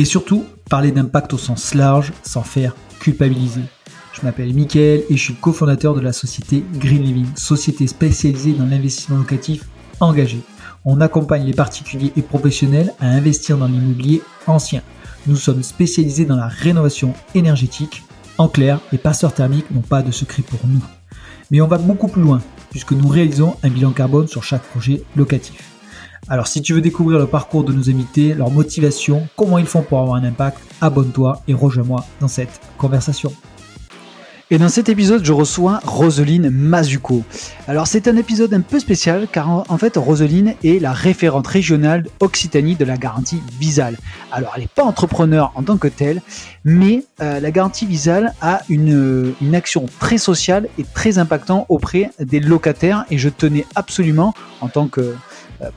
Et surtout, parler d'impact au sens large sans faire culpabiliser. Je m'appelle Mickaël et je suis cofondateur de la société Green Living, société spécialisée dans l'investissement locatif engagé. On accompagne les particuliers et professionnels à investir dans l'immobilier ancien. Nous sommes spécialisés dans la rénovation énergétique. En clair, les passeurs thermiques n'ont pas de secret pour nous. Mais on va beaucoup plus loin, puisque nous réalisons un bilan carbone sur chaque projet locatif. Alors si tu veux découvrir le parcours de nos invités, leur motivation, comment ils font pour avoir un impact, abonne-toi et rejoins-moi dans cette conversation. Et dans cet épisode, je reçois Roseline Mazuko. Alors c'est un épisode un peu spécial car en, fait Roseline est la référente régionale Occitanie de la garantie Visal. Alors elle n'est pas entrepreneur en tant que telle, mais euh, la garantie Visal a une, une action très sociale et très impactante auprès des locataires et je tenais absolument en tant que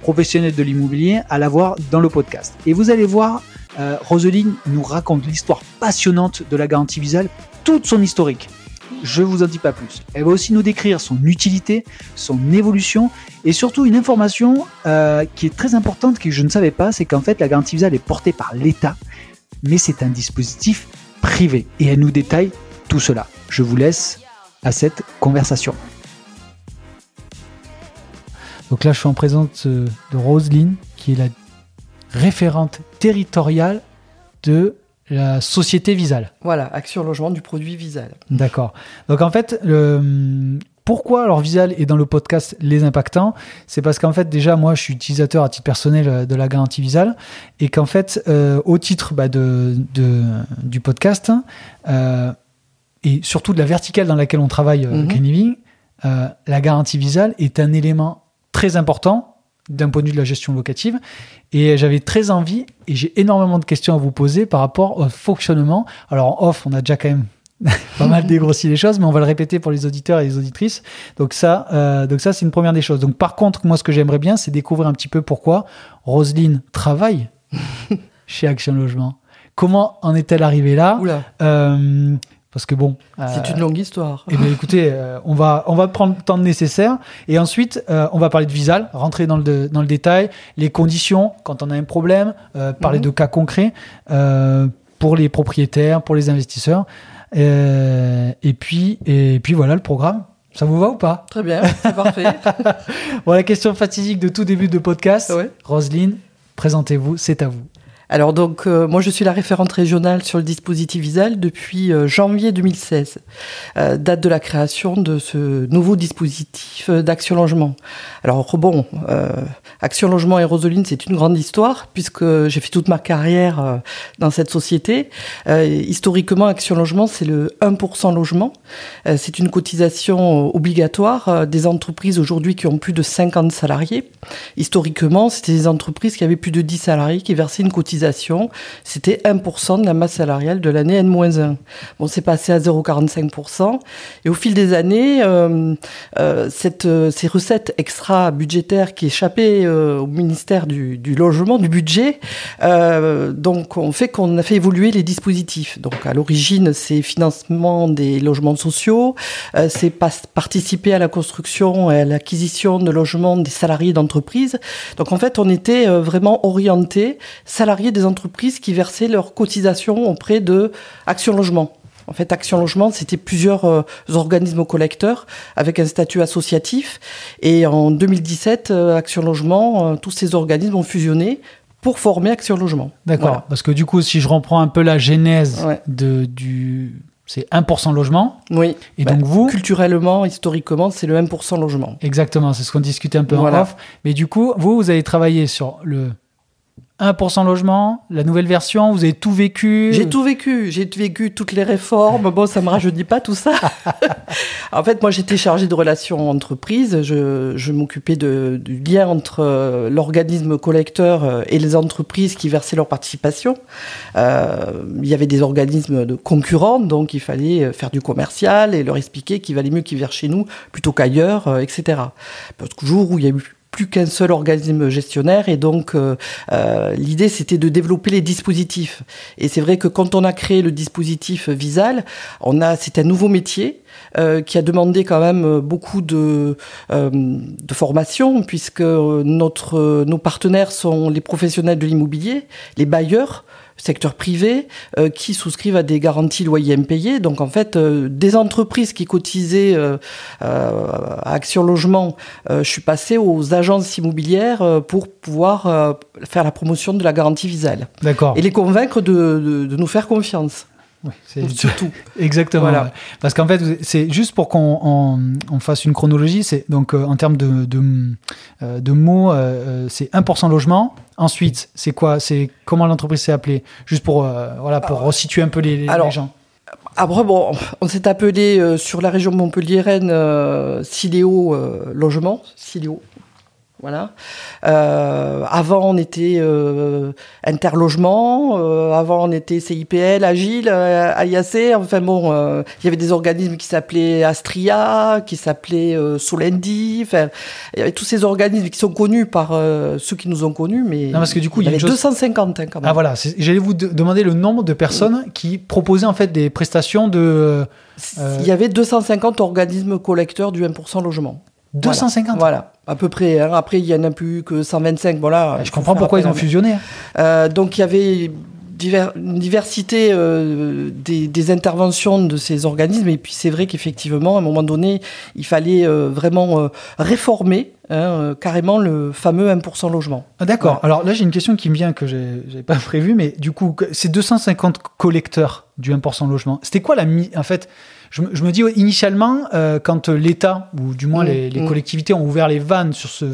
professionnel de l'immobilier à l'avoir dans le podcast. Et vous allez voir, euh, Roseline nous raconte l'histoire passionnante de la garantie Visal, toute son historique. Je vous en dis pas plus. Elle va aussi nous décrire son utilité, son évolution et surtout une information euh, qui est très importante que je ne savais pas, c'est qu'en fait la garantie visa est portée par l'État, mais c'est un dispositif privé. Et elle nous détaille tout cela. Je vous laisse à cette conversation. Donc là, je suis en présence de Roselyne, qui est la référente territoriale de la société Visal. Voilà, action logement du produit Visal. D'accord. Donc en fait, le, pourquoi alors Visal est dans le podcast Les Impactants? C'est parce qu'en fait déjà moi je suis utilisateur à titre personnel euh, de la garantie Visal et qu'en fait euh, au titre bah, de, du podcast euh, et surtout de la verticale dans laquelle on travaille mm Living, la garantie Visal est un élément très important d'un point de vue de la gestion locative. Et j'avais très envie, et j'ai énormément de questions à vous poser par rapport au fonctionnement. Alors en off, on a déjà quand même pas mal dégrossi les choses, mais on va le répéter pour les auditeurs et les auditrices. Donc ça, euh, donc ça c'est une première des choses. Donc par contre, moi ce que j'aimerais bien, c'est découvrir un petit peu pourquoi Roselyne travaille chez Action Logement. Comment en est-elle arrivée là? Euh, parce que bon. C'est une longue histoire. Eh bien, écoutez, euh, on, va, on va prendre le temps nécessaire. Et ensuite, euh, on va parler de Visal, rentrer dans le, dans le détail, les conditions quand on a un problème, euh, parler mhm. de cas concrets pour les propriétaires, pour les investisseurs. et, puis, et puis voilà le programme. Ça vous va ou pas? Très bien, c'est parfait. bon, la question fatidique de tout début de podcast. Ouais. Roselyne, présentez-vous, c'est à vous. Alors donc euh, moi je suis la référente régionale sur le dispositif Visal depuis euh, janvier 2016, euh, date de la création de ce nouveau dispositif d'action logement. Alors bon, Action Logement et Roseline c'est une grande histoire puisque j'ai fait toute ma carrière dans cette société. historiquement Action Logement c'est le 1% logement. c'est une cotisation obligatoire des entreprises aujourd'hui qui ont plus de 50 salariés. Historiquement c'était des entreprises qui avaient plus de 10 salariés qui versaient une cotisation c'était 1% de la masse salariale de l'année N-1. Bon, c'est passé à 0,45%. Et au fil des années, euh, euh, cette, euh, ces recettes extra-budgétaires qui échappaient au ministère du, logement, du budget, donc on fait qu'on a fait évoluer les dispositifs. Donc à l'origine, c'est financement des logements sociaux, c'est participer à la construction et à l'acquisition de logements des salariés d'entreprise. Donc en fait, on était vraiment orienté salariés des entreprises qui versaient leurs cotisations auprès de Action Logement. En fait, Action Logement, c'était plusieurs euh, organismes collecteurs avec un statut associatif. Et en 2017, euh, Action Logement, euh, tous ces organismes ont fusionné pour former Action Logement. D'accord. Parce que du coup, si je reprends un peu la genèse de, du... C'est 1% logement. Oui. Et donc vous Culturellement, historiquement, c'est le 1% logement. Exactement, c'est ce qu'on discutait un peu en off. Mais du coup, vous, vous avez travaillé sur le 1% logement, la nouvelle version, vous avez tout vécu J'ai tout vécu, j'ai vécu toutes les réformes. Bon, ça me rajeunit pas tout ça. en fait, moi, j'étais chargée de relations entreprises. Je, je m'occupais du lien entre euh, l'organisme collecteur euh, et les entreprises qui versaient leur participation. Euh, il y avait des organismes de concurrents, donc il fallait faire du commercial et leur expliquer qu'il valait mieux qu'ils versent chez nous plutôt qu'ailleurs, etc. Jour où il y a eu plus qu'un seul organisme gestionnaire. Et donc euh, euh, l'idée c'était de développer les dispositifs. Et c'est vrai que quand on a créé le dispositif Visal on a c'est un nouveau métier euh, qui a demandé quand même beaucoup de, de formation puisque notre nos partenaires sont les professionnels de l'immobilier les bailleurs secteur privé euh, qui souscrivent à des garanties loyers impayés. Donc en fait, euh, des entreprises qui cotisaient euh, à Action Logement, je suis passé aux agences immobilières pour pouvoir faire la promotion de la garantie Visal. D'accord. Et les convaincre de, de nous faire confiance. Oui, c'est surtout. Exactement. Parce qu'en fait, c'est juste pour qu'on on, fasse une chronologie. C'est donc euh, en termes de, de, euh, de mots, euh, c'est 1% logement. Ensuite, c'est quoi C'est comment l'entreprise s'est appelée? Juste pour voilà pour resituer un peu les, les gens. Après, bon, on s'est appelé sur la région Montpellier-Rennes Logement, Siléo voilà. Euh, avant, on était euh, interlogement. Euh, avant, on était CIPL, Agile, AIAC. Enfin bon, il y avait des organismes qui s'appelaient Astria, qui s'appelaient Solendi. Enfin, il y avait tous ces organismes qui sont connus par ceux qui nous ont connus, mais non, parce que du coup, il y, avait 250 hein, quand même. Ah voilà, j'allais vous demander le nombre de personnes qui proposaient en fait des prestations de. Il y avait 250 organismes collecteurs du 1% logement. 250 Voilà, à peu près. Hein. Après, il n'y en a plus que 125. Voilà, je comprends pourquoi ils ont fusionné. Hein. Euh, donc, il y avait une diversité euh, des, interventions de ces organismes. Et puis, c'est vrai qu'effectivement, à un moment donné, il fallait euh, vraiment réformer hein, carrément le fameux 1% logement. Ah, D'accord. Alors là, j'ai une question qui me vient que je n'avais pas prévue. Mais du coup, ces 250 collecteurs du 1% logement, c'était quoi la... En fait je, me dis initialement, euh, quand l'État, ou du moins mm, les, mm. collectivités, ont ouvert les vannes sur ce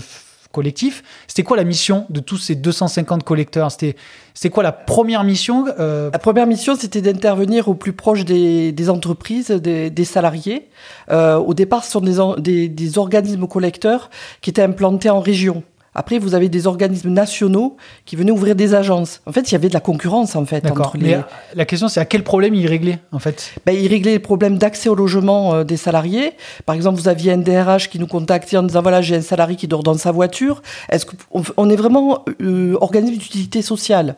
collectif, c'était quoi la mission de tous ces 250 collecteurs? C'était c'est quoi la première mission euh? La première mission, c'était d'intervenir au plus proche des, entreprises, des, salariés. Euh, au départ, ce sont des, des, organismes collecteurs qui étaient implantés en région. Après, vous avez des organismes nationaux qui venaient ouvrir des agences. En fait, il y avait de la concurrence en fait entre les. Mais la question, c'est à quel problème ils réglaient en fait? Ben, Ils réglaient les problèmes d'accès au logement euh, des salariés. Par exemple, vous aviez un DRH qui nous contactait en disant voilà, j'ai un salarié qui dort dans sa voiture. Est-ce qu'on est vraiment euh, organisme d'utilité sociale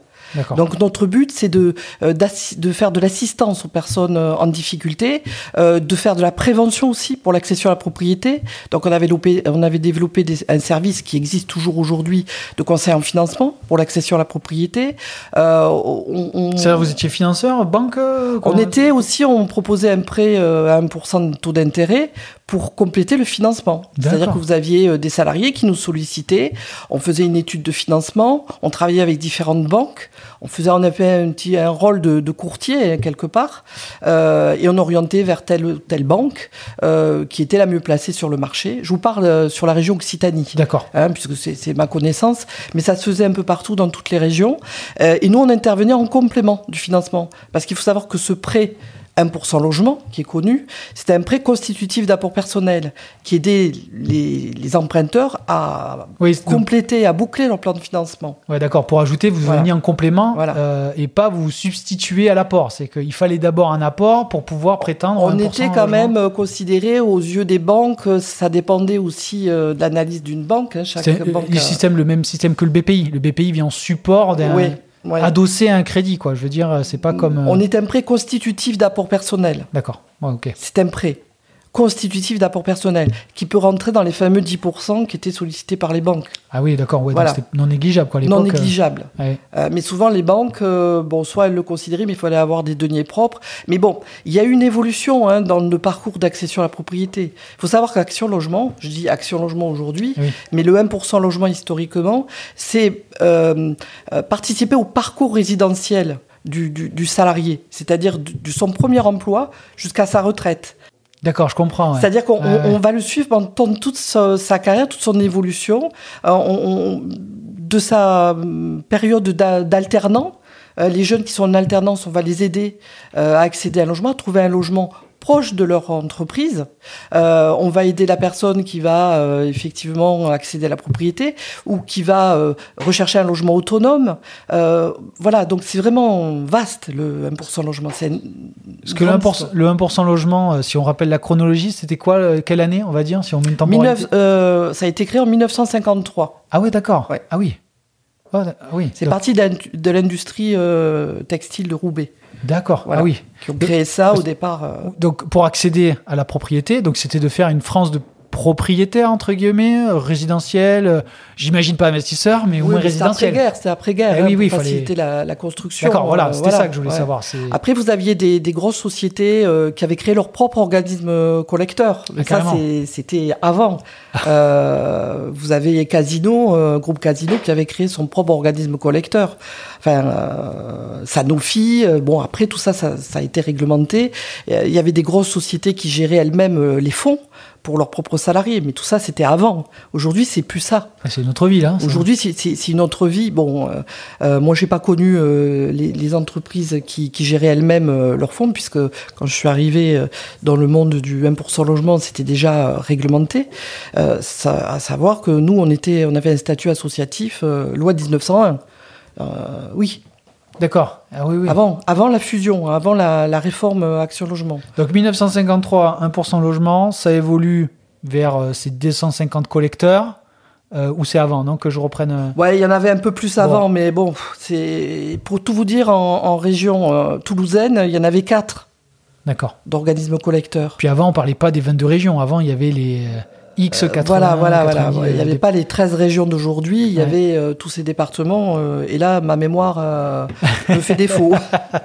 donc notre but, c'est de, euh, de faire de l'assistance aux personnes euh, en difficulté, euh, de faire de la prévention aussi pour l'accession à la propriété. Donc on avait, développé, on avait développé un service qui existe toujours aujourd'hui de conseil en financement pour l'accession à la propriété. Euh, on, vous étiez financeur, banque On était aussi, on proposait un prêt à 1% de taux d'intérêt pour compléter le financement. C'est-à-dire que vous aviez des salariés qui nous sollicitaient, on faisait une étude de financement, on travaillait avec différentes banques, on faisait en effet un, petit, un rôle de, courtier quelque part, euh, et on orientait vers telle ou telle banque euh, qui était la mieux placée sur le marché. Je vous parle euh, sur la région Occitanie. D'accord. Hein, puisque c'est ma connaissance, mais ça se faisait un peu partout dans toutes les régions. et nous, on intervenait en complément du financement, parce qu'il faut savoir que ce prêt 1% logement, qui est connu, c'était un prêt constitutif d'apport personnel qui aidait les, emprunteurs à compléter, à boucler leur plan de financement. Ouais, d'accord. Pour ajouter, vous veniez en complément euh, et pas vous substituer à l'apport. C'est qu'il fallait d'abord un apport pour pouvoir prétendre. On était quand même euh, considéré aux yeux des banques, ça dépendait aussi euh, de l'analyse d'une banque. Hein, chaque banque le, système, le même système que le BPI. Le BPI vient en support d'un. Adossé à un crédit, quoi. Je veux dire, c'est pas comme. On est un prêt constitutif d'apport personnel. D'accord. ok. C'est un prêt constitutif d'apport personnel, qui peut rentrer dans les fameux 10% qui étaient sollicités par les banques. Ah oui, d'accord, ouais, c'était non négligeable quoi, Non euh, négligeable. Euh, mais souvent les banques, euh, bon, soit elles le considéraient, mais il fallait avoir des deniers propres. Mais bon, il y a eu une évolution hein, dans le parcours d'accession à la propriété. Il faut savoir qu'Action Logement, je dis Action Logement aujourd'hui, mais le 1% logement historiquement, c'est participer au parcours résidentiel du, du salarié, c'est-à-dire de son premier emploi jusqu'à sa retraite. D'accord, je comprends. C'est-à-dire qu'on va le suivre pendant toute sa, carrière, toute son évolution. Euh, on, de sa hum, période d'alternant. les jeunes qui sont en alternance, on va les aider à accéder à un logement, à trouver un logement proche de leur entreprise. Euh, on va aider la personne qui va euh, effectivement accéder à la propriété ou qui va euh, rechercher un logement autonome. voilà, donc c'est vraiment vaste le 1% logement. Parce que le 1%, le 1 logement, si on rappelle la chronologie, c'était quoi Quelle année, on va dire, si on met une Ça a été créé en 1953. Ah ouais, d'accord. Ah oui. Ah oui. C'est parti de l'industrie textile de Roubaix. D'accord. Ah oui. Qui ont créé ça au départ. Euh. Donc pour accéder à la propriété, donc c'était de faire une France de propriétaire entre guillemets euh, résidentiel euh, j'imagine pas investisseur mais au moins résidentiel. c'était après-guerre c'était après-guerre eh oui, oui, il fallait... la, la, construction d'accord voilà euh, c'était ça que je voulais savoir après vous aviez des, des grosses sociétés qui avaient créé leur propre organisme collecteur. Ah, ça c'était avant. Vous avez Casino groupe Casino qui avait créé son propre organisme collecteur. Enfin Sanofi bon après tout ça, ça ça a été réglementé. Il y avait des grosses sociétés qui géraient elles-mêmes les fonds pour leurs propres salariés. Mais tout ça, c'était avant. Aujourd'hui, c'est plus ça. Ah, c'est notre vie, là. Aujourd'hui, c'est une autre vie. Bon, euh, euh, moi, j'ai pas connu euh, les, entreprises qui, géraient elles-mêmes leurs fonds, puisque quand je suis arrivé dans le monde du 1% logement, c'était déjà réglementé. Ça, à savoir que nous, on, était, on avait un statut associatif, loi 1901. oui, D'accord. Ah avant, avant la fusion, avant la, réforme Action Logement. Donc 1953, 1% logement, ça évolue vers euh, ces 250 collecteurs. Euh, ou c'est avant, non Que je reprenne. Euh, ouais, il y en avait un peu plus avant, mais bon, c'est pour tout vous dire, en, région toulousaine, il y en avait quatre. D'accord. D'organismes collecteurs. Puis avant, on parlait pas des 22 régions. Avant, il y avait les X80. Euh, voilà, voilà, voilà. Il n'y avait pas les 13 régions d'aujourd'hui, il y avait euh, tous ces départements. Euh, et là, ma mémoire me fait défaut.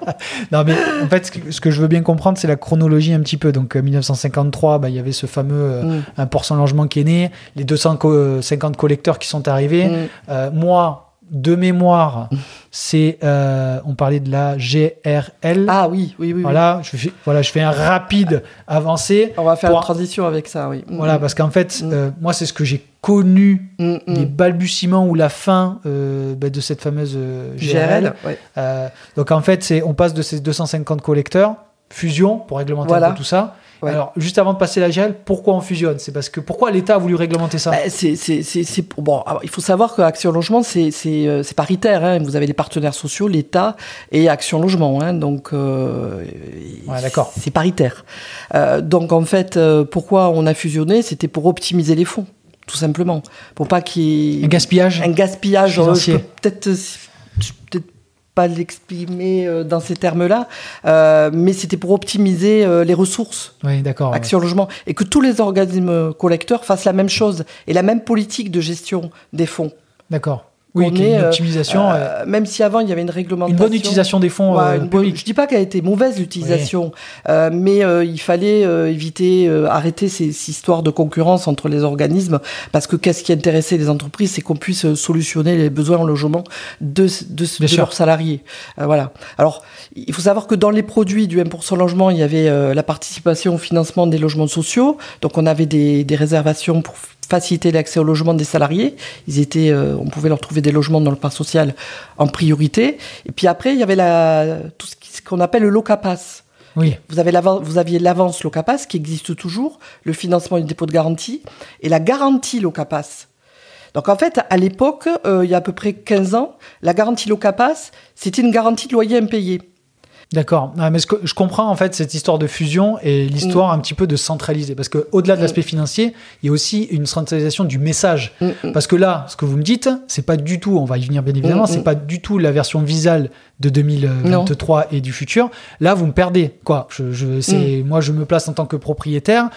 non, mais en fait, ce que, je veux bien comprendre, c'est la chronologie un petit peu. Donc, 1953, bah, il y avait ce fameux 1% mm. logement qui est né, les 250 collecteurs qui sont arrivés. Mm. moi, de mémoire, c'est euh, on parlait de la GRL. Ah oui, oui, oui. Voilà, Je, fais, voilà je fais un rapide avancé. On va faire une transition avec ça, oui. Voilà, parce qu'en fait, mm. euh, moi, c'est ce que j'ai connu, mm, mm. les balbutiements ou la fin euh, bah, de cette fameuse GRL. donc en fait, c'est on passe de ces 250 collecteurs, fusion pour réglementer un peu tout ça alors, juste avant de passer la GL, pourquoi on fusionne? C'est parce que pourquoi l'État a voulu réglementer ça? Bah, c'est, bon. il faut savoir que Action Logement, c'est, euh, paritaire. Hein. Vous avez les partenaires sociaux, l'État et Action Logement. Hein. donc, euh, d'accord. C'est paritaire. Euh, donc, en fait, pourquoi on a fusionné? C'était pour optimiser les fonds, tout simplement, pour pas qu'il y ait un gaspillage. Un gaspillage. peut-être peut-être pas l'exprimer euh, dans ces termes-là, euh, mais c'était pour optimiser euh, les ressources. Oui, d'accord. Action Logement. Et que tous les organismes collecteurs fassent la même chose et la même politique de gestion des fonds. D'accord. Oui, une euh, optimisation. Euh, euh, même si avant il y avait une réglementation. Une bonne utilisation des fonds ouais, publics. Je dis pas qu'elle a été mauvaise l'utilisation, mais il fallait éviter, arrêter ces, histoires de concurrence entre les organismes, parce que qu'est-ce qui intéressait les entreprises, c'est qu'on puisse solutionner les besoins en logement de, de, leurs salariés. voilà. Alors, il faut savoir que dans les produits du 1% logement, il y avait la participation au financement des logements sociaux, donc on avait des, des réservations pour faciliter l'accès au logement des salariés. Ils étaient, euh, on pouvait leur trouver des logements dans le parc social en priorité. Et puis après, il y avait la, tout ce qu'on appelle le locapass. Oui. Vous, avez vous aviez l'avance locapass qui existe toujours, le financement du dépôt de garantie et la garantie locapass. Donc en fait, à l'époque, euh, il y a à peu près 15 ans, la garantie locapass, c'était une garantie de loyer impayé. D'accord. Ah, mais ce que je comprends en fait cette histoire de fusion et l'histoire mm. un petit peu de centraliser. Parce que au-delà de l'aspect mm. financier, il y a aussi une centralisation du message. Mm, parce que là, ce que vous me dites, c'est pas du tout, on va y venir bien évidemment, c'est pas du tout la version visale de 2023 et du futur. Là, vous me perdez. Quoi je, je Moi, je me place en tant que propriétaire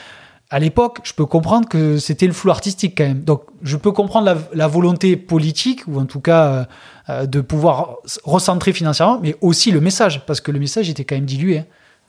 à l'époque, je peux comprendre que c'était le flou artistique quand même. Donc, je peux comprendre la, volonté politique, ou en tout cas euh, euh, de pouvoir recentrer financièrement, mais aussi le message, parce que le message était quand même dilué. Hein.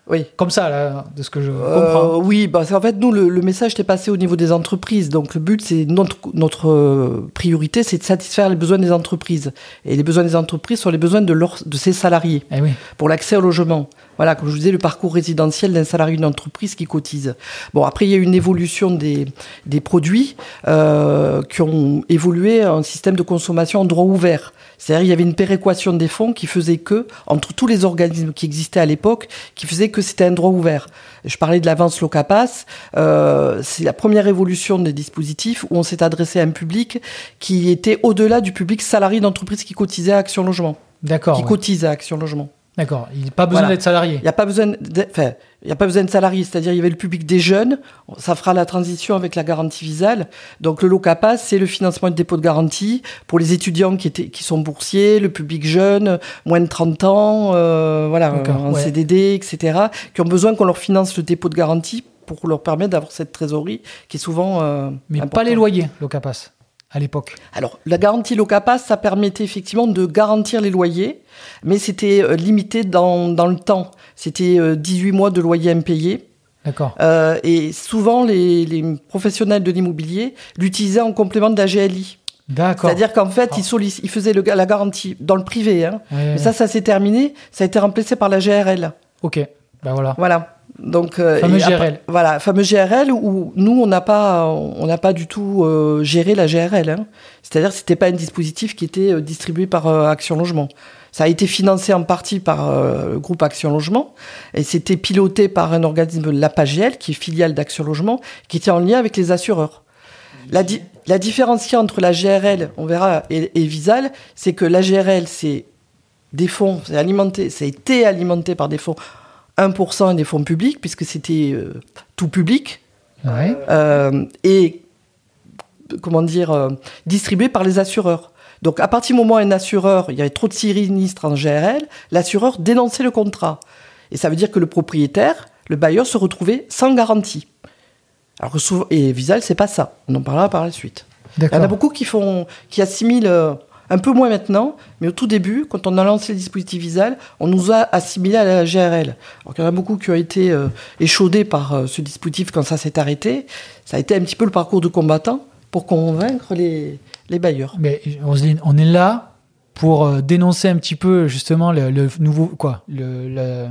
Oui. Comme ça, là, de ce que je Euh, comprends. oui, bah, c'est- en fait, nous, le, le message était passé au niveau des entreprises. Donc, le but, c'est notre, notre euh, priorité, c'est de satisfaire les besoins des entreprises. Et les besoins des entreprises sont les besoins de, leurs de ses salariés Eh oui. pour l'accès au logement. Voilà, comme je vous disais, le parcours résidentiel d'un salarié d'une entreprise qui cotise. Bon, après, il y a eu une évolution des, des produits euh, qui ont évolué en système de consommation en droit ouvert. C'est-à-dire, il y avait une péréquation des fonds qui faisait que, entre tous les organismes qui existaient à l'époque, qui faisait que c'était un droit ouvert. Je parlais de l'avance Locapass. Euh, c'est la première évolution des dispositifs où on s'est adressé à un public qui était au-delà du public salarié d'entreprise qui cotisait à Action Logement. D'accord. Qui ouais. cotise à Action Logement. D'accord. Il n'y a pas besoin Voilà. d'être salarié. Il n'y a pas besoin de, enfin, il y a pas besoin de salariés, c'est-à-dire il y avait le public des jeunes, ça fera la transition avec la garantie visale. Donc le LOCAPAS, c'est le financement de dépôt de garantie pour les étudiants qui étaient qui sont boursiers, le public jeune, moins de 30 ans, euh, voilà, en ouais. CDD, etc., qui ont besoin qu'on leur finance le dépôt de garantie pour leur permettre d'avoir cette trésorerie qui est souvent euh, Mais pas les loyers, l'Ocapas, à l'époque. Alors, la garantie LOCAPAS, ça permettait effectivement de garantir les loyers, mais c'était euh, limité dans, dans le temps. C'était euh, 18 mois de loyer impayé. D'accord. Euh, et souvent, les, les professionnels de l'immobilier l'utilisaient en complément de la GLI. D'accord. C'est-à-dire qu'en fait, Ah. ils, faisaient le, la garantie dans le privé. Hein. Mais ça, ça s'est terminé. Ça a été remplacé par la GRL. Ok. Ben voilà. Voilà. Donc, euh, Fameux GRL. voilà, fameux GRL où nous on n'a pas, on n'a pas du tout euh, géré la GRL. hein. C'est-à-dire que c'était pas un dispositif qui était euh, distribué par euh, Action Logement. Ça a été financé en partie par euh, le groupe Action Logement et c'était piloté par un organisme, l'APAGL, qui est filiale d'Action Logement, qui était en lien avec les assureurs. La, di- la différence qu'il y a entre la GRL, on verra, et, et Visal, c'est que la GRL, c'est des fonds, c'est alimenté, ça a été alimenté par des fonds 1% et des fonds publics, puisque c'était euh, tout public, Ouais. euh, et comment dire, euh, distribué par les assureurs. Donc à partir du moment où un assureur, il y avait trop de sinistres en GRL, l'assureur dénonçait le contrat. Et ça veut dire que le propriétaire, le bailleur, se retrouvait sans garantie. Alors que souvent, et Visal, c'est pas ça. On en parlera par la suite. Il y en a beaucoup qui font, qui assimilent un peu moins maintenant, mais au tout début, quand on a lancé le dispositif Visal, on nous a assimilés à la GRL. Alors qu'il y en a beaucoup qui ont été euh, échaudés par euh, ce dispositif quand ça s'est arrêté. Ça a été un petit peu le parcours de combattant pour convaincre les, bailleurs. Mais Roselyne, on est là pour euh, dénoncer un petit peu justement le, le nouveau quoi,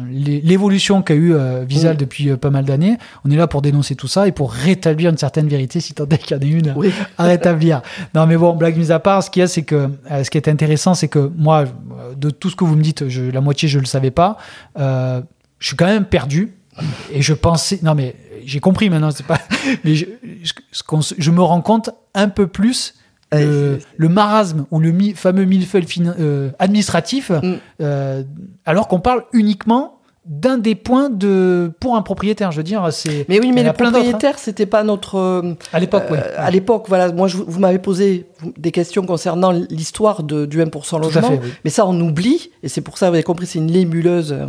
l'évolution qu'a eu euh, Visal depuis euh, pas mal d'années. On est là pour dénoncer tout ça et pour rétablir une certaine vérité, si tant est qu'il y en ait une Oui. à rétablir. Non, mais bon, blague mise à part, ce qu'il y a, c'est que euh, ce qui est intéressant, c'est que moi, de tout ce que vous me dites, je, la moitié, je le savais pas. Je suis quand même perdu. Et je pensais, non mais j'ai compris maintenant, c'est pas, mais je, je- ce qu'on se- je me rends compte un peu plus Ouais, le marasme ou le mi- fameux millefeuille euh, administratif, Mm. euh, alors qu'on parle uniquement d'un des points de pour un propriétaire. Je veux dire, c'est Mais oui, mais les hein. propriétaires, c'était pas notre. euh, à l'époque, oui. euh, À l'époque, voilà, moi, je, vous m'avez posé des questions concernant l'histoire de- du 1% Tout à logement. fait, oui. Mais ça, on oublie, et c'est pour ça, vous avez compris, c'est une lémuleuse euh,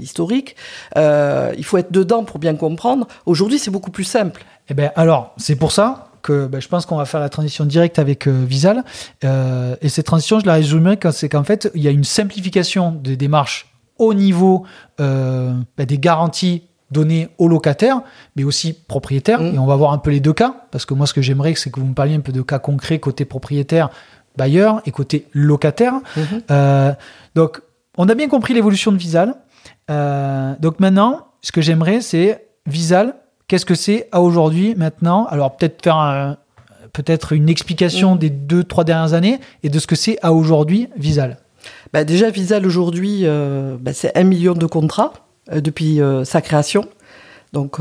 historique. Euh, il faut être dedans pour bien comprendre. Aujourd'hui, c'est beaucoup plus simple. Eh ben alors, c'est pour ça que ben, je pense qu'on va faire la transition directe avec euh, Visal. Euh, et cette transition, je la résumerai quand c'est qu'en fait, il y a une simplification des démarches au niveau euh, ben, des garanties données aux locataires, mais aussi propriétaires. Mm. Et on va voir un peu les deux cas, parce que moi, ce que j'aimerais, c'est que vous me parliez un peu de cas concrets côté propriétaire, bailleur, et côté locataire. Euh, donc, on a bien compris l'évolution de Visal. Donc maintenant, ce que j'aimerais, c'est Visal. Qu'est-ce que c'est à aujourd'hui, maintenant? Alors peut-être faire un- peut-être une explication Mm. des deux, trois dernières années et de ce que c'est à aujourd'hui Visal. Bah, déjà, Visal, aujourd'hui, euh, bah, c'est un million de contrats euh, depuis euh, sa création. Donc,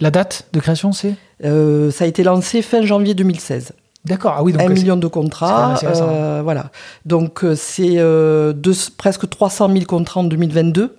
La date de création, c'est? ça a été lancé fin janvier 2016. D'accord. Ah oui, donc un million de contrats. voilà. Donc, c'est presque 300 000 contrats en 2022.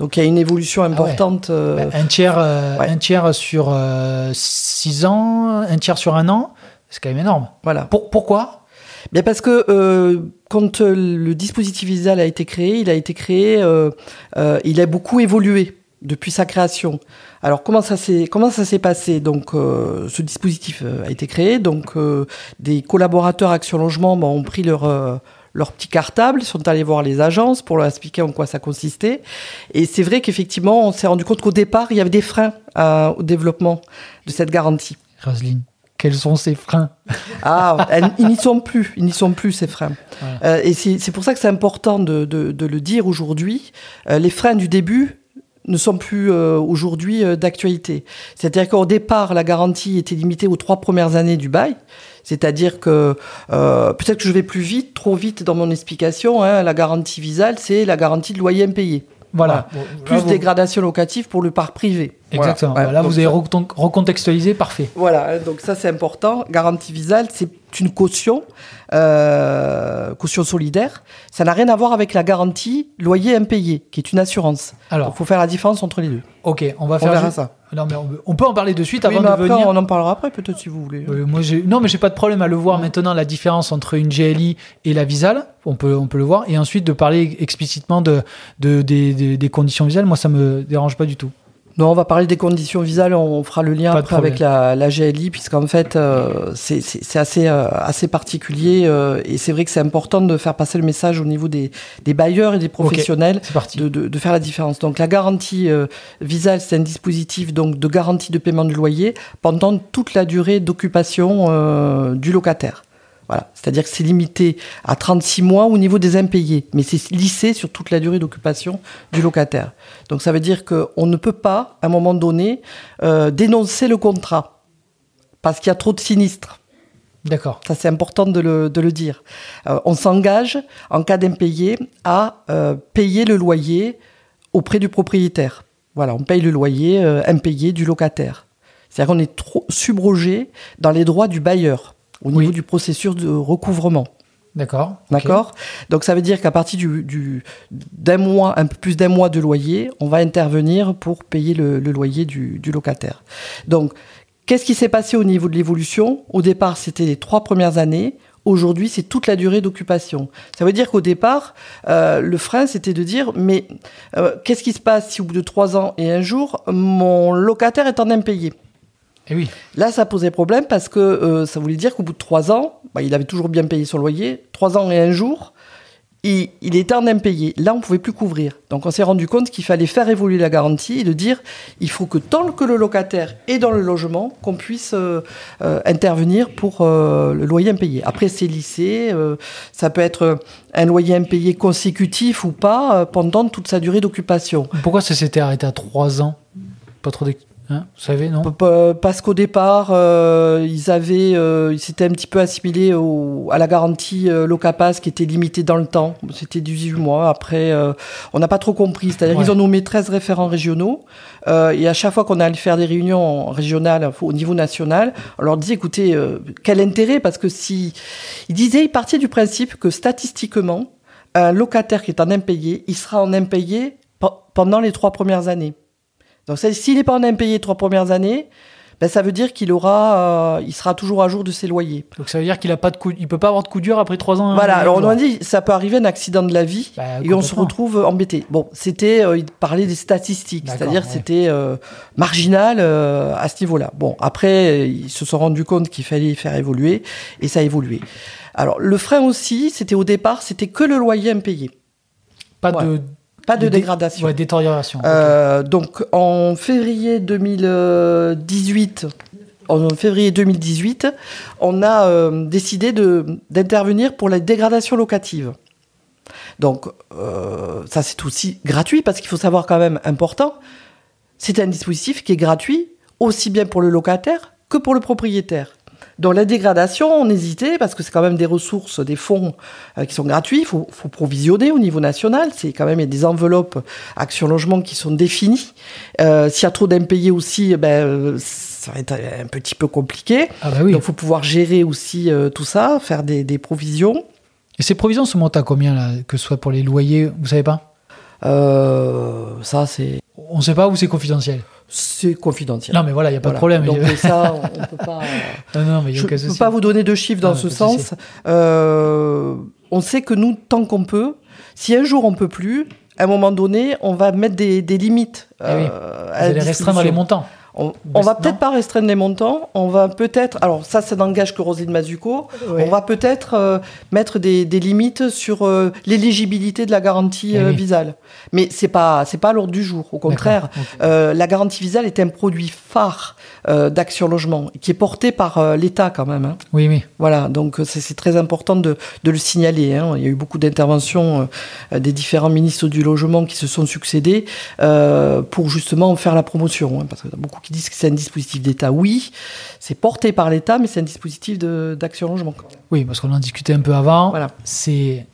Donc, il y a une évolution importante. euh, ben, un tiers, euh, ouais. un tiers sur euh, six ans, un tiers sur un an. C'est quand même énorme. voilà. Pour- pourquoi? Bien parce que euh, quand euh, le dispositif Visal a été créé, il a été créé, euh, euh, il a beaucoup évolué depuis sa création. Alors comment ça s'est comment ça s'est passé? Donc euh, ce dispositif euh, a été créé, donc euh, des collaborateurs Action Logement ben, ont pris leur euh, leur petit cartable, ils sont allés voir les agences pour leur expliquer en quoi ça consistait. Et c'est vrai qu'effectivement, on s'est rendu compte qu'au départ, il y avait des freins au développement de cette garantie. Roselyne, quels sont ces freins? Ah, ils n'y sont plus, ils n'y sont plus ces freins. Euh, et c'est pour ça que c'est important de, de, le dire aujourd'hui. Euh, les freins du début ne sont plus euh, aujourd'hui d'actualité. C'est-à-dire qu'au départ, la garantie était limitée aux trois premières années du bail. C'est-à-dire que peut-être que je vais plus vite, trop vite dans mon explication. Hein, la garantie visale, c'est la garantie de loyer impayé. Voilà. Plus dégradation locative pour le parc privé. Exactement. là, vous avez recontextualisé, parfait. Voilà, donc ça c'est important. Garantie visale, c'est une caution, euh, caution solidaire. Ça n'a rien à voir avec la garantie loyer impayé, qui est une assurance. Alors, il faut faire la différence entre les deux. Ok, on va faire ça. Non, mais on, peut en parler de suite avant de après, venir. On en parlera après, peut-être si vous voulez. moi, non, mais j'ai pas de problème à le voir maintenant la différence entre une GLI et la visale. On peut, on peut le voir, et ensuite de parler explicitement de, de des, des conditions visales. Moi, ça me dérange pas du tout. Non, on va parler des conditions visales, on fera le lien après avec la, la GLI, puisqu'en fait, euh, c'est assez, euh, assez particulier euh, et c'est vrai que c'est important de faire passer le message au niveau des, des bailleurs et des professionnels de, de, de, faire la différence. Donc la garantie visale, c'est un dispositif donc, de garantie de paiement du loyer pendant toute la durée d'occupation du locataire. Voilà. C'est-à-dire que c'est limité à 36 mois au niveau des impayés, mais c'est lissé sur toute la durée d'occupation du locataire. Donc ça veut dire qu'on ne peut pas, à un moment donné, euh, dénoncer le contrat parce qu'il y a trop de sinistres. D'accord. Ça, c'est important de le, dire. Euh, on s'engage, en cas d'impayé, à euh, payer le loyer auprès du propriétaire. Voilà, on paye le loyer impayé du locataire. C'est-à-dire qu'on est trop subrogé dans les droits du bailleur au niveau du processus de recouvrement. D'accord. D'accord? Donc ça veut dire qu'à partir du, d'un mois, un peu plus d'un mois de loyer, on va intervenir pour payer le, loyer du, locataire. Donc, qu'est-ce qui s'est passé au niveau de l'évolution? Au départ, c'était les trois premières années. Aujourd'hui, c'est toute la durée d'occupation. Ça veut dire qu'au départ, euh, le frein, c'était de dire, mais euh, qu'est-ce qui se passe si au bout de trois ans et un jour, mon locataire est en impayé? Et eh oui. Là, ça posait problème parce que euh, ça voulait dire qu'au bout de trois ans, bah, il avait toujours bien payé son loyer. Trois ans et un jour, il, il était en impayé. Là, on ne pouvait plus couvrir. Donc, on s'est rendu compte qu'il fallait faire évoluer la garantie et de dire il faut que tant que le locataire est dans le logement, qu'on puisse euh, euh, intervenir pour le loyer impayé. Après, c'est lissé. ça peut être un loyer impayé consécutif ou pas pendant toute sa durée d'occupation. Pourquoi ça s'était arrêté à trois ans? Pas trop Hein, vous savez, non Parce qu'au départ, euh, ils avaient, euh, ils s'étaient un petit peu assimilés à la garantie euh, Locapas qui était limitée dans le temps. C'était 18 mois. Après, on n'a pas trop compris. C'est-à-dire qu'ils ont nommé 13 référents régionaux. et à chaque fois qu'on allait faire des réunions régionales au niveau national, on leur disait, écoutez, quel intérêt? Parce que si... Ils disaient, ils partaient du principe que statistiquement, un locataire qui est en impayé, il sera en impayé pendant les trois premières années. Donc s'il n'est pas en impayé trois premières années, ben, ça veut dire qu'il aura, euh, il sera toujours à jour de ses loyers. Donc ça veut dire qu'il a pas de coup, il peut pas avoir de coup dur après trois ans. Voilà. Alors on a dit, ça peut arriver un accident de la vie bah, et on se retrouve embêté. Bon, c'était, euh, il parlait des statistiques, c'est-à-dire c'était euh, marginal à ce niveau-là. Bon, après ils se sont rendus compte qu'il fallait faire évoluer et ça a évolué. Alors le frein aussi, c'était au départ, c'était que le loyer impayé. Pas de pas de, dégradation. Ouais, détérioration. Euh, donc en février 2018, en février 2018, on a euh, décidé d'intervenir pour la dégradation locative. Donc euh, ça c'est aussi gratuit parce qu'il faut savoir quand même important, c'est un dispositif qui est gratuit aussi bien pour le locataire que pour le propriétaire. Dans la dégradation, on hésitait parce que c'est quand même des ressources, des fonds euh, qui sont gratuits. Il faut, provisionner au niveau national. C'est quand même il y a des enveloppes action logement qui sont définies. Euh, s'il y a trop d'impayés aussi, eh ben ça va être un petit peu compliqué. Ah bah oui. Donc, il faut pouvoir gérer aussi euh, tout ça, faire des, provisions. Et ces provisions se montent à combien, là, que ce soit pour les loyers, vous savez pas? Ça, c'est. On ne sait pas ou c'est confidentiel? C'est confidentiel. Non, mais voilà, il n'y a pas de problème. Donc ça, on ne peut pas. non, mais je ne peux pas vous donner de chiffres dans ce sens. Euh, on sait que nous, tant qu'on peut, si un jour on peut plus, à un moment donné, on va mettre des, limites. Eh euh, vous allez restreindre les montants. On, Bah, va non. peut-être pas restreindre les montants. On va peut-être. Alors ça, ça n'engage que Roselyne Mazuco. Ouais. On va peut-être euh, mettre des, des limites sur euh, l'éligibilité de la garantie Eh euh, oui. visale. Mais c'est pas c'est pas à l'ordre du jour. Au contraire, la garantie visale est un produit phare d'Action Logement qui est porté par l'État quand même. hein. Oui, oui. Voilà, donc c'est très important de, de le signaler. hein. Il y a eu beaucoup d'interventions des différents ministres du logement qui se sont succédés pour justement faire la promotion. hein, parce qu'il y a beaucoup qui disent que c'est un dispositif d'État. Oui, c'est porté par l'État, mais c'est un dispositif d'Action Logement. Oui, parce qu'on en discutait un peu avant. Voilà. C'est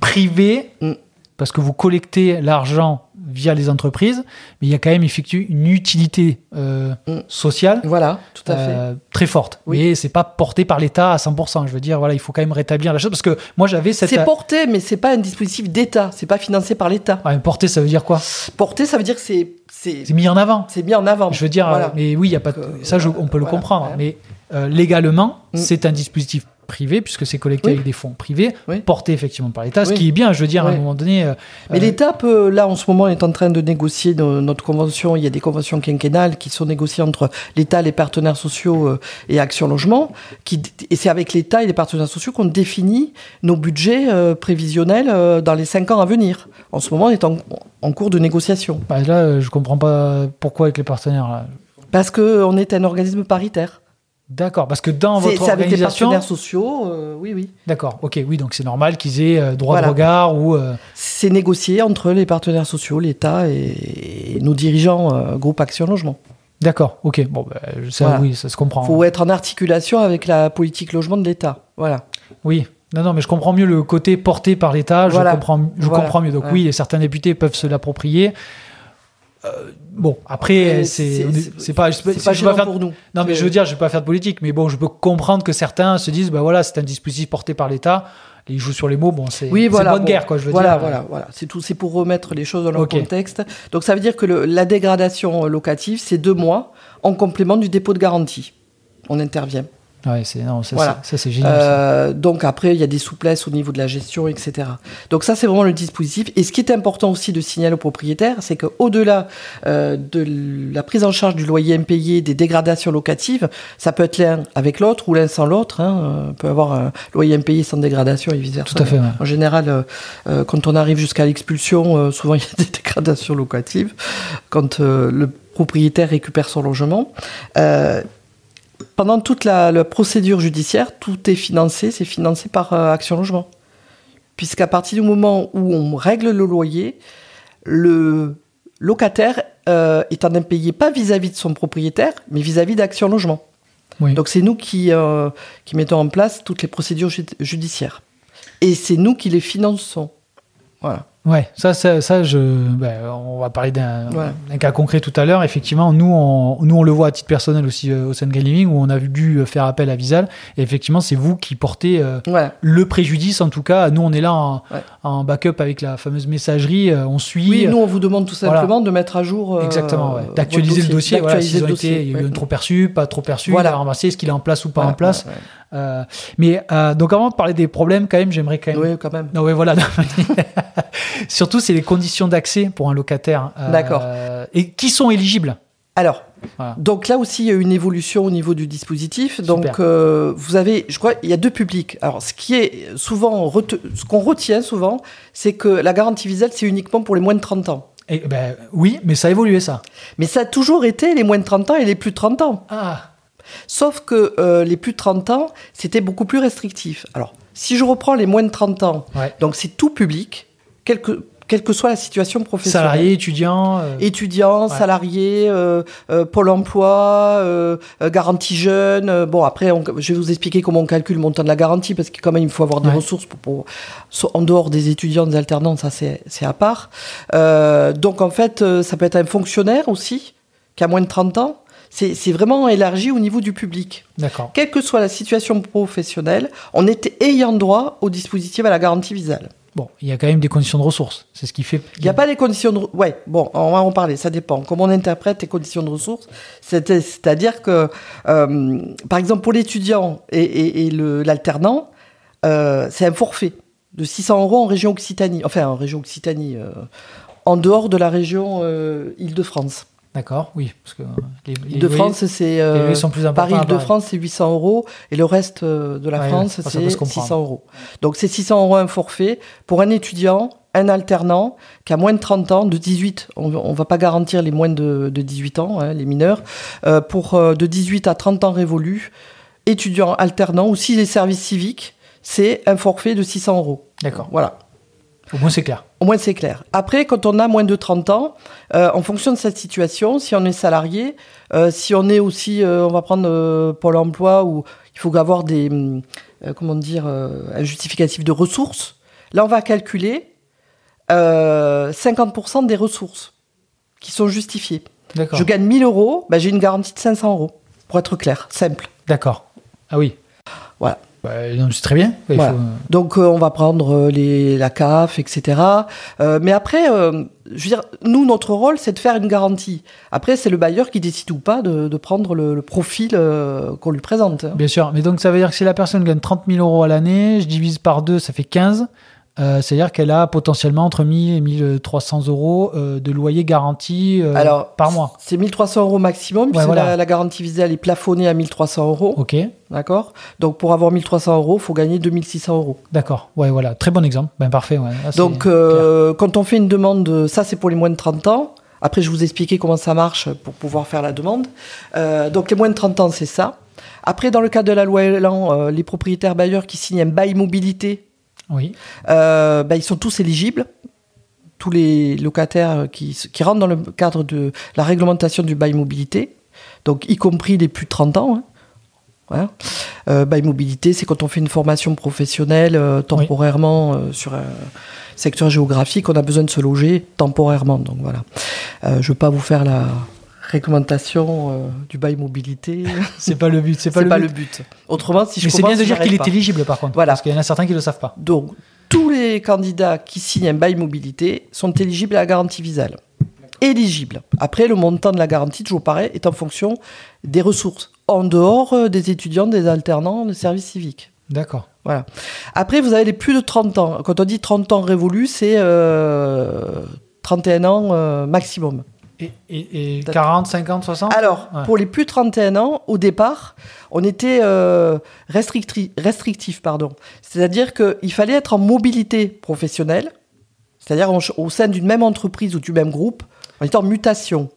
privé, Mm. parce que vous collectez l'argent via les entreprises, mais il y a quand même effectivement une utilité euh, Mm. sociale Voilà, tout à fait. euh, très forte. Oui. Mais c'est pas porté par l'État à 100%. Je veux dire, voilà, il faut quand même rétablir la chose, parce que moi j'avais cette... C'est porté, mais c'est pas un dispositif d'État. C'est pas financé par l'État. Ouais, mais porté, ça veut dire quoi? Porté, ça veut dire que c'est c'est mis en avant. c'est mis en avant. Je veux dire, Voilà. mais oui, il y a pas. de- euh, ça, je- on peut le voilà, comprendre. ouais. Mais légalement, Mm. c'est un dispositif privé puisque c'est collecté Oui. avec des fonds privés, Oui. porté effectivement par l'État, ce qui est bien. Je veux dire, à un moment donné. euh, Mais euh, l'État là en ce moment, est en train de négocier no- notre convention. Il y a des conventions quinquennales qui sont négociées entre l'État, les partenaires sociaux euh, et Action Logement. Qui, et c'est avec l'État et les partenaires sociaux qu'on définit nos budgets prévisionnels dans les cinq ans à venir. En ce moment, on est en, en cours de négociation. bah, là, je comprends pas pourquoi avec les partenaires. là. Parce qu'on est un organisme paritaire. D'accord, parce que dans votre c'est avec les organisation, partenaires sociaux, euh, oui, oui. d'accord, ok, oui, donc c'est normal qu'ils aient euh, droit Voilà. de regard ou euh, C'est négocié entre les partenaires sociaux, l'État et, et nos dirigeants groupe Action Logement. d'accord, ok, bon, bah, ça, Voilà. oui, ça se comprend. Il faut être en articulation avec la politique logement de l'État. Voilà. Oui. Non, non, mais je comprends mieux le côté porté par l'État. Je comprends, je comprends mieux. Donc oui, certains députés peuvent se l'approprier. Euh, bon, après, Mais c'est pas. pas gênant faire- pour nous. Non, mais je veux dire, je vais pas faire de politique, mais bon, je peux comprendre que certains se disent, bah voilà, c'est un dispositif porté par l'État. Ils jouent sur les mots. Bon, c'est Oui, voilà. bonne bon. guerre, quoi. Je veux voilà, dire. voilà, voilà. C'est tout. C'est pour remettre les choses dans leur contexte. Donc ça veut dire que le- la dégradation euh, locative, c'est deux mois en complément du dépôt de garantie. On intervient. Ouais, c'est non, ça, Voilà. c'est- ça, c'est génial. Euh, donc après, il y a des souplesses au niveau de la gestion, etc. Donc ça, c'est vraiment le dispositif. Et ce qui est important aussi de signaler aux propriétaires, c'est qu'au-delà euh, de la prise en charge du loyer impayé, des dégradations locatives, ça peut être l'un avec l'autre ou l'un sans l'autre. Hein. On peut avoir un loyer impayé sans dégradation et vice-versa. Tout à fait. ouais. En général, euh, quand on arrive jusqu'à l'expulsion, souvent il y a des dégradations locatives. Quand le propriétaire récupère son logement. Pendant toute la, la procédure judiciaire, tout est financé, c'est financé par euh, Action Logement. Puisqu'à partir du moment où on règle le loyer, le locataire euh, est en impayé pas vis-à-vis de son propriétaire, mais vis-à-vis d'Action Logement. Oui. Donc c'est nous qui, euh, qui mettons en place toutes les procédures judi- judiciaires. Et c'est nous qui les finançons. Voilà. Ouais, ça, ça, ça je, ben, on va parler d'un cas concret tout à l'heure. Effectivement, nous on, nous, on le voit à titre personnel aussi euh, au sein de Living, où on a dû faire appel à Visal. Et effectivement, c'est vous qui portez euh, le préjudice, en tout cas. Nous, on est là en, Ouais. en backup avec la fameuse messagerie. euh, on suit. Oui, nous, on vous demande tout Voilà. simplement de mettre à jour. euh, Exactement, d'actualiser le dossier, voilà, le été, dossier, il y a eu un trop perçu, pas trop perçu, Voilà. il a est-ce qu'il est en place ou pas Voilà, en place. Euh, mais euh, donc avant de parler des problèmes, quand même, j'aimerais quand même Oui, quand même. non, ouais, voilà. Surtout, c'est les conditions d'accès pour un locataire. euh, D'accord. Et qui sont éligibles Alors, Voilà. donc là aussi, il y a une évolution au niveau du dispositif. Donc, euh, vous avez, je crois, il y a deux publics. Alors, ce qui est souvent, ce qu'on retient souvent, c'est que la garantie Visal, c'est uniquement pour les moins de 30 ans. Et, ben, Oui, mais ça a évolué, ça. Mais ça a toujours été les moins de 30 ans et les plus de 30 ans. Ah, Sauf que euh, les plus de 30 ans, c'était beaucoup plus restrictif. Alors, si je reprends les moins de 30 ans, ouais. donc c'est tout public, quelle que, quelle que soit la situation professionnelle. Salarié, étudiant. euh, étudiants, Ouais. salariés, euh, euh, Pôle emploi, garantie jeune. bon, après, on- je vais vous expliquer comment on calcule le montant de la garantie, parce que quand même, il faut avoir des Ouais. ressources pour, pour- so- en dehors des étudiants, des alternants, ça c'est à part. Donc, en fait, ça peut être un fonctionnaire aussi, qui a moins de 30 ans. C'est vraiment élargi au niveau du public. D'accord. Quelle que soit la situation professionnelle, on était ayant droit au dispositif à la garantie visale. Bon, il y a quand même des conditions de ressources. C'est ce qui fait. Il n'y a pas les conditions de... Ouais, bon, on va en parler, ça dépend. Comment on interprète les conditions de ressources C'est- C'est-à-dire que, euh, par exemple, pour l'étudiant et, et- l'alternant, euh, c'est un forfait de 600 euros en région Occitanie. Enfin, en région Occitanie, euh, en dehors de la région Île-de-France. D'accord, oui. Parce que les, les de France, c'est. Euh, Paris de France, c'est 800 euros. Et le reste euh, de la France, c'est 600 euros. Donc, c'est 600 euros un forfait pour un étudiant, un alternant qui a moins de 30 ans, de 18. On ne va pas garantir les moins de, 18 ans, hein, les mineurs. Euh, pour de 18 à 30 ans révolus, étudiant alternant ou si les services civiques, c'est un forfait de 600 euros. D'accord. Voilà. Au moins c'est clair. Au moins c'est clair. Après, quand on a moins de 30 ans, euh, en fonction de cette situation, si on est salarié, euh, si on est aussi, euh, on va prendre Pôle emploi, où il faut avoir des, comment dire, un justificatif de ressources, là on va calculer 50% des ressources qui sont justifiées. Je gagne 1000 euros, bah, j'ai une garantie de 500 euros, pour être clair, simple. D'accord. Ah oui. Voilà. Bah, c'est très bien. Donc euh, on va prendre euh, les, la CAF, etc. Euh, mais après, je veux dire, nous, notre rôle, c'est de faire une garantie. Après, c'est le bailleur qui décide ou pas de, prendre le, profil qu'on lui présente. Bien sûr. Mais donc ça veut dire que si la personne gagne 30 000 euros à l'année, je divise par deux, ça fait 15. Euh, c'est-à-dire qu'elle a potentiellement entre 1000 et 1300 euros euh, de loyer garanti euh, par mois. C'est 1300 euros maximum, puisque la, garantie visée est plafonnée à 1300 euros. Ok. D'accord Donc pour avoir 1300 euros, il faut gagner 2600 euros. D'accord. Ouais, voilà. Très bon exemple. Ben, parfait. Donc quand on fait une demande, ça c'est pour les moins de 30 ans. Après, je vous expliquer comment ça marche pour pouvoir faire la demande. donc les moins de 30 ans, c'est ça. Après, dans le cadre de la loi Elan, les propriétaires bailleurs qui signent un bail mobilité oui. Euh, bah, ils sont tous éligibles. Tous les locataires qui, qui, rentrent dans le cadre de la réglementation du bail mobilité, donc y compris les plus de 30 ans. Hein. Euh, bail mobilité, c'est quand on fait une formation professionnelle euh, temporairement sur un secteur géographique, on a besoin de se loger temporairement. Donc voilà. je ne veux pas vous faire la, réglementation euh, du bail mobilité. c'est pas le but. C'est pas, le, pas but. le but. Autrement, si je Mais c'est bien de dire qu'il est éligible par contre. Voilà. Parce qu'il y en a certains qui ne le savent pas. Donc, tous les candidats qui signent un bail mobilité sont éligibles à la garantie visale. Éligibles. Après, le montant de la garantie, toujours pareil, est en fonction des ressources. En dehors euh, des étudiants, des alternants, des services civiques. D'accord. Voilà. Après, vous avez les plus de 30 ans. Quand on dit 30 ans révolus, c'est 31 euh, ans maximum. Et, 40, 50, 60 Alors, pour les plus de 31 ans, au départ, on était euh, restrictif. pardon. C'est-à-dire qu'il fallait être en mobilité professionnelle, c'est-à-dire au sein d'une même entreprise ou du même groupe, on était en mutation.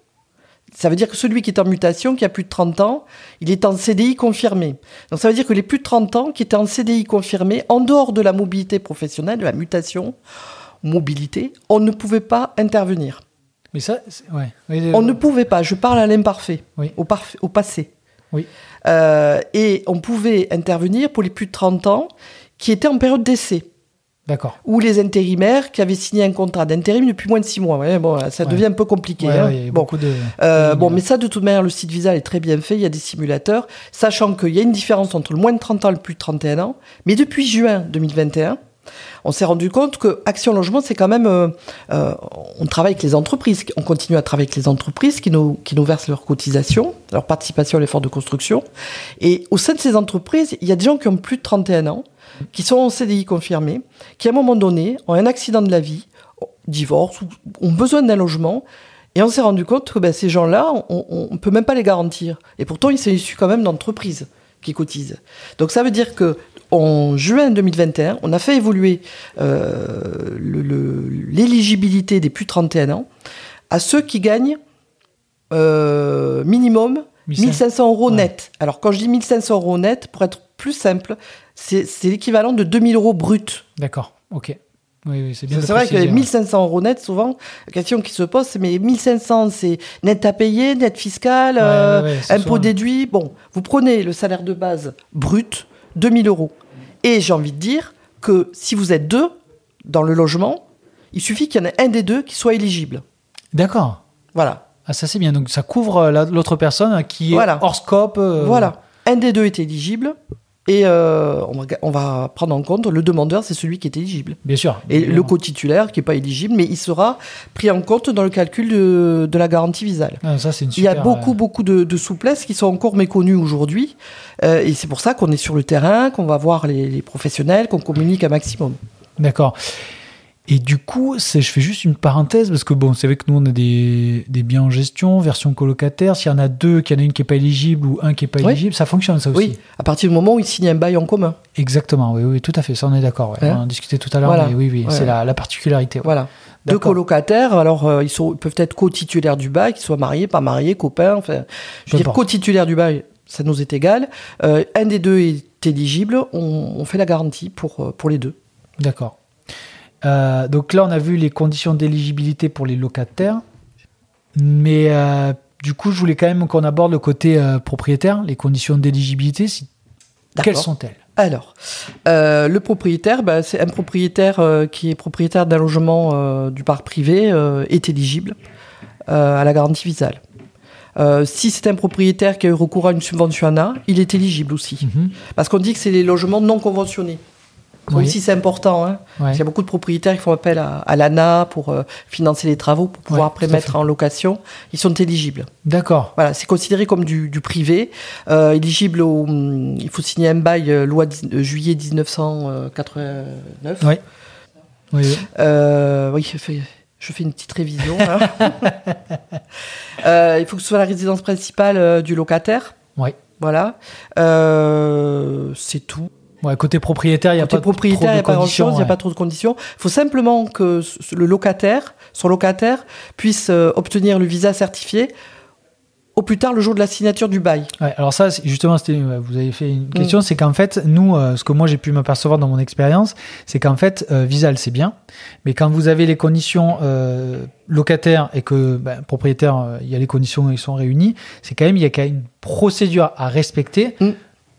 Ça veut dire que celui qui est en mutation, qui a plus de 30 ans, il est en CDI confirmé. Donc ça veut dire que les plus de 30 ans qui étaient en CDI confirmé, en dehors de la mobilité professionnelle, de la mutation, mobilité, on ne pouvait pas intervenir. Mais ça, ouais. On ne pouvait pas, je parle à l'imparfait, au, au passé. Oui. Euh, et on pouvait intervenir pour les plus de 30 ans qui étaient en période d'essai. D'accord. Ou les intérimaires qui avaient signé un contrat d'intérim depuis moins de 6 mois. bon, ça devient un peu compliqué. Hein. bon. De... Euh, bon, mais ça, de toute manière, le site Visa est très bien fait. Il y a des simulateurs, sachant qu'il y a une différence entre le moins de 30 ans et le plus de 31 ans. Mais depuis juin 2021, on s'est rendu compte que Action Logement, c'est quand même, euh, euh, on travaille avec les entreprises, on continue à travailler avec les entreprises qui nous, qui nous versent leurs cotisations, leur participation à l'effort de construction. Et au sein de ces entreprises, il y a des gens qui ont plus de 31 ans, qui sont en CDI confirmés, qui à un moment donné ont un accident de la vie, divorce, ont besoin d'un logement. Et on s'est rendu compte que ben, ces gens-là, on ne peut même pas les garantir. Et pourtant, ils sont issus quand même d'entreprises qui cotisent. Donc ça veut dire que en juin 2021, on a fait évoluer euh, l'éligibilité des plus de 31 ans à ceux qui gagnent euh, minimum 1500 euros net. Alors quand je dis 1500 euros net, pour être plus simple, c'est l'équivalent de 2000 euros brut. D'accord, ok. Oui, c'est bien. C'est vrai que 1500 euros net, souvent, la question qui se pose, c'est mais 1500, c'est net à payer, net fiscal, euh, impôt déduit. Bon, vous prenez le salaire de base brut, 2000 euros. Et j'ai envie de dire que si vous êtes deux dans le logement, il suffit qu'il y en ait un des deux qui soit éligible. D'accord. Voilà. Ah, ça c'est bien. Donc ça couvre euh, l'autre personne qui est hors scope. Euh, voilà. Un des deux est éligible. Et euh, on, va, prendre en compte le demandeur, c'est celui qui est éligible. Bien sûr. Et le co-titulaire qui n'est pas éligible, mais il sera pris en compte dans le calcul de, la garantie visale. Ah, ça, une il y a beaucoup, beaucoup de, de souplesses qui sont encore méconnues aujourd'hui. Euh, et c'est pour ça qu'on est sur le terrain, qu'on va voir les, professionnels, qu'on communique un maximum. D'accord. Et du coup, je fais juste une parenthèse parce que bon, c'est vrai que nous on a des, des biens en gestion, version colocataire. S'il y en a deux, qu'il y en a une qui est pas éligible ou un qui est pas Oui. éligible, ça fonctionne ça aussi. Oui, à partir du moment où ils signent un bail en commun. Exactement, oui, oui, tout à fait. Ça, on est d'accord. ouais. Hein on en discutait tout à l'heure, Voilà. mais oui, oui, Ouais. c'est la, la particularité. ouais. Voilà. Deux colocataires, alors euh, ils, sont, ils peuvent être co-titulaires du bail, qu'ils soient mariés, pas mariés, copains, enfin, je veux dire importe. co-titulaire du bail, ça nous est égal. Euh, un des deux est éligible, on, on fait la garantie pour, euh, pour les deux. D'accord. Euh, donc là, on a vu les conditions d'éligibilité pour les locataires. Mais euh, du coup, je voulais quand même qu'on aborde le côté euh, propriétaire, les conditions d'éligibilité. Si... Quelles sont-elles? Alors, euh, le propriétaire, bah, c'est un propriétaire euh, qui est propriétaire d'un logement euh, du parc privé est éligible à la garantie visale. Si c'est un propriétaire qui a eu recours à une subvention ANA, il est éligible aussi. Mhm. Parce qu'on dit que c'est les logements non conventionnés. Oui. si c'est important, hein. Ouais. Il y a beaucoup de propriétaires qui font appel à, à l'ANA pour euh, financer les travaux, pour pouvoir Ouais, après mettre en location. Ils sont éligibles. D'accord. Voilà, c'est considéré comme du, du privé, euh, éligible au. hum, Il faut signer un bail euh, loi euh, juillet 1989. Oui. Oui, oui. Oui, je fais, une petite révision. hein. Euh, il faut que ce soit la résidence principale euh, du locataire. Ouais. Voilà. Euh, c'est tout. Ouais, côté propriétaire, il n'y a pas propriétaire, il trop n'y de a pas conditions, grand-chose, il n'y a ouais. pas trop de conditions. Il faut simplement que le locataire, son locataire, puisse euh, obtenir le visa certifié au plus tard le jour de la signature du bail. Ouais, alors ça, justement, vous avez fait une question, Mm. c'est qu'en fait, nous, euh, ce que moi j'ai pu m'apercevoir dans mon expérience, c'est qu'en fait, euh, Visal, c'est bien, mais quand vous avez les conditions euh, locataires et que ben, propriétaire, euh, il y a les conditions qui sont réunies, c'est quand même, il y a quand même une procédure à respecter, Mm.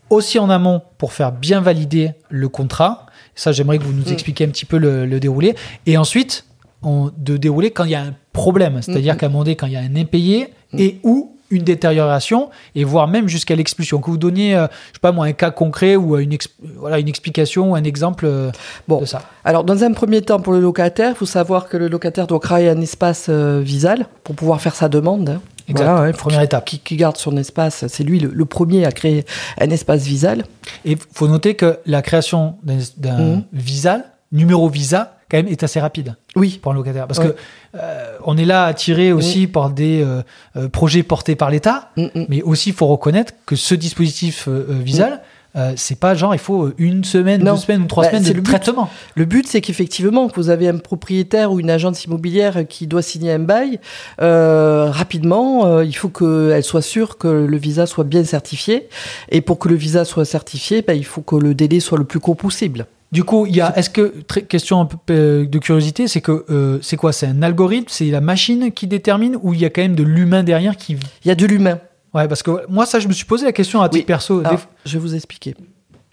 Aussi en amont pour faire bien valider le contrat. Ça, j'aimerais que vous nous Mm. expliquiez un petit peu le, le déroulé. Et ensuite, on- de dérouler quand il y a un problème, c'est-à-dire Mm. qu'à un moment donné, quand il y a un impayé Mm. et ou une détérioration et voire même jusqu'à l'expulsion. Que vous donniez, euh, je sais pas moi, un cas concret ou euh, une, voilà, une explication ou un exemple euh, Bon. de ça. Alors, dans un premier temps, pour le locataire, il faut savoir que le locataire doit créer un espace euh, visal pour pouvoir faire sa demande. hein. Exact. Voilà, Première étape. Qui, qui garde son espace, c'est lui le, le premier à créer un espace visal. Et faut noter que la création d'un d'un Mhm. visa, numéro visa, quand même, est assez rapide Oui. pour un locataire. Parce Ouais. que euh, on est là attiré aussi par des euh, euh, projets portés par l'État, Mm, mm. mais aussi il faut reconnaître que ce dispositif euh, euh, visal, euh, c'est pas genre il faut une semaine, Non. deux semaines ou trois Bah, semaines de le but. traitement. Le but, c'est qu'effectivement, que vous avez un propriétaire ou une agence immobilière qui doit signer un bail, euh, rapidement, euh, il faut qu'elle soit sûre que le visa soit bien certifié. Et pour que le visa soit certifié, ben, il faut que le délai soit le plus court possible. Du coup, il y a, est-ce que, très- question un peu euh, de curiosité, c'est que, euh, c'est quoi? C'est un algorithme? C'est la machine qui détermine? Ou il y a quand même de l'humain derrière qui. Il y a de l'humain. Ouais, parce que moi, ça, je me suis posé la question à titre Oui. perso. Des- Alors, je vais vous expliquer.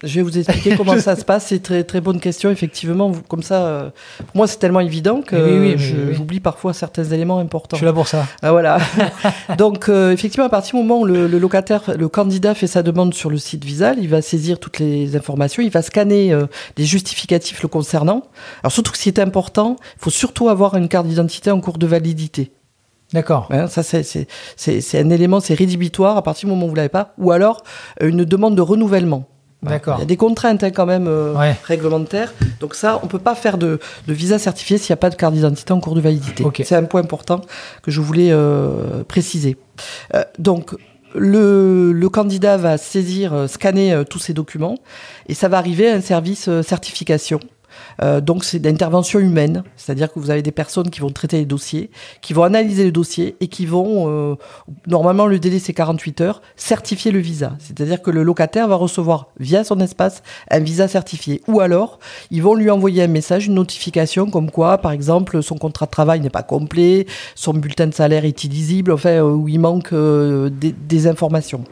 Je vais vous expliquer comment ça se passe. C'est très très bonne question, effectivement. Vous- Comme ça, euh, pour moi, c'est tellement évident que Oui, oui, je- oui. j'oublie parfois certains éléments je importants. suis là pour ça. Ah, voilà. Donc, euh, effectivement, à partir du moment où le, le locataire, le candidat fait sa demande sur le site Visal, il va saisir toutes les informations, il va scanner euh, des justificatifs le concernant. Alors, surtout que ce qui est important, il faut surtout avoir une carte d'identité en cours de validité. D'accord. Hein, ça, c'est- c'est c'est- c'est un élément, c'est rédhibitoire à partir du moment où vous l'avez pas. Ou alors, euh, une demande de renouvellement. D'accord. Il y a des contraintes hein, quand même euh, Ouais. réglementaires. Donc ça, on peut pas faire de, de visa certifié s'il n'y a pas de carte d'identité en cours de validité. C'est un point important que je voulais euh, préciser. Euh, donc le, le candidat va saisir, scanner tous ces documents et ça va arriver à un service certification. Euh, donc c'est d'intervention humaine, c'est-à-dire que vous avez des personnes qui vont traiter les dossiers, qui vont analyser le dossier et qui vont, euh, normalement le délai c'est 48 heures, certifier le visa. C'est-à-dire que le locataire va recevoir via son espace un visa certifié. Ou alors, ils vont lui envoyer un message, une notification comme quoi, par exemple, son contrat de travail n'est pas complet, son bulletin de salaire est illisible, enfin, euh, où il manque des, des informations.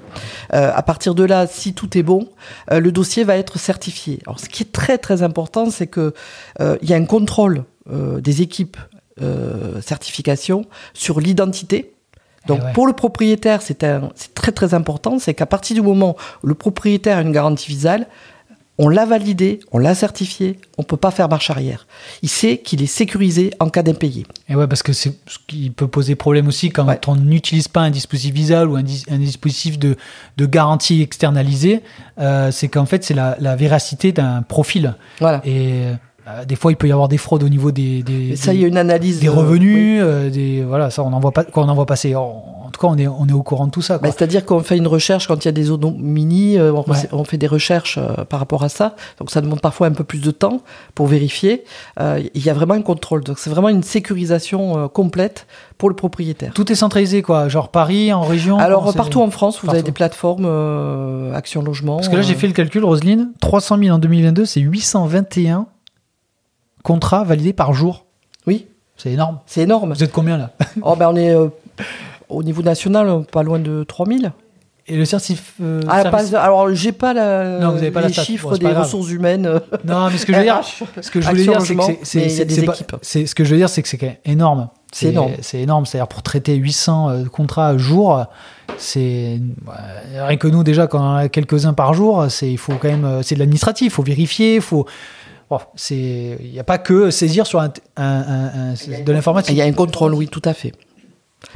À partir de là, si tout est bon, le dossier va être certifié. Alors, ce qui est très très important, c'est que euh, il y a un contrôle euh, des équipes euh, certification sur l'identité. Donc Eh ouais. pour le propriétaire, c'est très très important, c'est qu'à partir du moment où le propriétaire a une garantie visale, on l'a validé, on l'a certifié, on peut pas faire marche arrière. Il sait qu'il est sécurisé en cas d'impayé. Et ouais, parce que c'est ce qui peut poser problème aussi quand Ouais. on n'utilise pas un dispositif visal ou un, dis- un dispositif de, de garantie externalisé, euh, c'est qu'en fait, c'est la, la véracité d'un profil. Voilà. Et euh, des fois, il peut y avoir des fraudes au niveau des, des, Et ça, des- il y a une analyse. des euh, oui. revenus, euh, des voilà, ça on en voit pas, on en voit passer. En, en tout cas, on est on est au courant de tout ça. Bah. C'est-à-dire qu'on fait une recherche quand il y a des mini, on, Ouais. on fait des recherches euh, par rapport à ça. Donc ça demande parfois un peu plus de temps pour vérifier. Euh, Il y a vraiment un contrôle. Donc c'est vraiment une sécurisation euh, complète pour le propriétaire. tout est centralisé, quoi. Genre Paris, en région. Alors partout en France, vous Partout. avez des plateformes euh, Action Logement. Parce que là, j'ai euh, fait le calcul, Roselyne, 300 000 en 2022, c'est 821 contrats validés par jour. Oui, C'est énorme. c'est énorme. Vous êtes combien là oh, ben, on est euh, au niveau national pas loin de 3000. Et le certif. euh, Ah, service- pas- alors j'ai pas la, Non, vous avez pas les chiffres Bon, des grave. ressources humaines. Non, mais ce que je veux dire, ce que je voulais dire, c'est que c'est- c'est mais il y a c'est- des c'est pas- équipes. c'est- ce que je veux dire, c'est que c'est quand même énorme. C'est énorme. C'est énorme. C'est-à-dire pour traiter 800 euh, contrats à jour, c'est rien que nous déjà quand on a quelques-uns par jour, c'est il faut quand même c'est de l'administratif, il faut vérifier, il faut bon, c'est il n'y a pas que saisir sur un, un- un- un- de l'informatique. Il y a un contrôle, oui, tout à fait.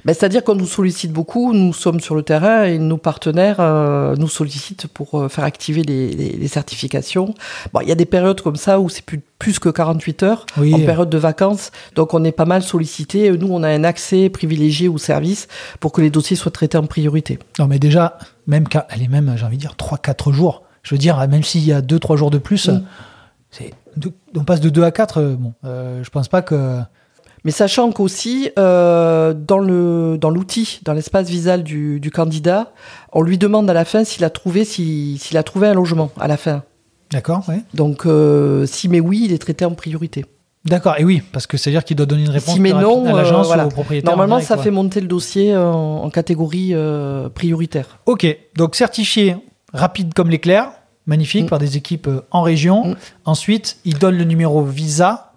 Ben, C'est-à-dire qu'on nous sollicite beaucoup, nous sommes sur le terrain et nos partenaires euh, nous sollicitent pour euh, faire activer les, les- les certifications. Bon, il y a des périodes comme ça où c'est plus, plus que 48 heures, Oui. en période de vacances, donc on est pas mal sollicité. Nous, on a un accès privilégié au service pour que les dossiers soient traités en priorité. Non, mais déjà, même est même, j'ai envie de dire, 3-4 jours. Je veux dire, même s'il y a 2-3 jours de plus. On passe de 2 à 4. euh, Bon, euh, je pense pas que. Mais sachant qu'aussi, euh, dans le dans l'outil, dans l'espace visal du, du candidat, on lui demande à la fin s'il a trouvé si- s'il a trouvé un logement à la fin. D'accord, ouais. Donc, euh, si mais oui, il est traité en priorité. D'accord, et oui, parce que c'est-à-dire qu'il doit donner une réponse Si mais non, à l'agence voilà. ou au propriétaire. en Normalement, direct, ça quoi. fait monter le dossier en, en catégorie prioritaire. Ok, donc certifié rapide comme l'éclair, magnifique, Mm. par des équipes euh, en région. Mm. Ensuite, il donne le numéro Visa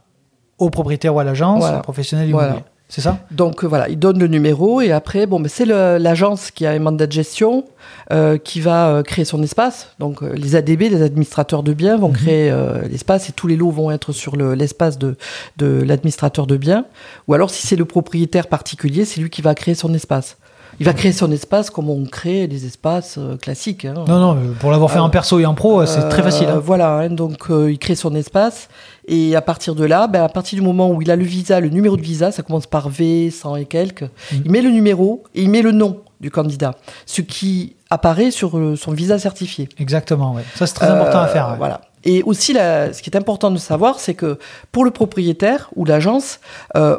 au propriétaire ou à l'agence, Voilà. au professionnel Voilà. immobilier. C'est ça? Donc euh, voilà, il donne le numéro et après, bon, mais c'est l'agence qui a un mandat de gestion euh, qui va euh, créer son espace. Donc les ADB, les administrateurs de biens, vont Mhm. créer l'espace et tous les lots vont être sur le- l'espace de, de l'administrateur de biens. Ou alors si c'est le propriétaire particulier, c'est lui qui va créer son espace. Il va créer son espace comme on crée les espaces euh, classiques. hein. Non, non, euh, pour l'avoir fait Euh, en perso et en pro, euh, c'est très facile. Euh, hein. Voilà, hein, donc euh, il crée son espace et à partir de là, ben, à partir du moment où il a le visa, le numéro de visa, ça commence par V, 100 et quelques, Mm. il met le numéro et il met le nom du candidat, ce qui apparaît sur euh, son visa certifié. Exactement, ouais. Ça, c'est très important à Euh, faire. ouais. Voilà. Et aussi, la- ce qui est important de savoir, c'est que pour le propriétaire ou l'agence, euh,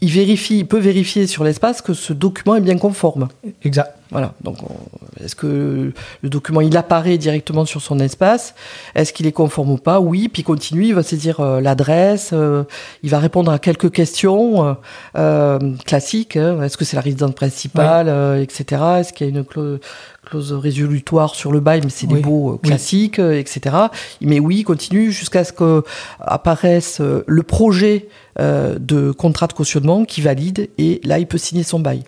il vérifie, il peut vérifier sur l'espace que ce document est bien conforme. Exact. Voilà. Donc, on- est-ce que le document il apparaît directement sur son espace? Est-ce qu'il est conforme ou pas? Oui. Puis il continue, il va saisir euh, l'adresse, euh, il va répondre à quelques questions euh, euh, classiques. hein. Est-ce que c'est la résidence principale, euh, etc. Est-ce qu'il y a une clo- clause résolutoire sur le bail Mais c'est Oui. des baux euh, Oui. classiques, euh, etc. Mais oui, il continue jusqu'à ce que apparaisse euh, le projet de contrat de cautionnement qui valide et là il peut signer son bail.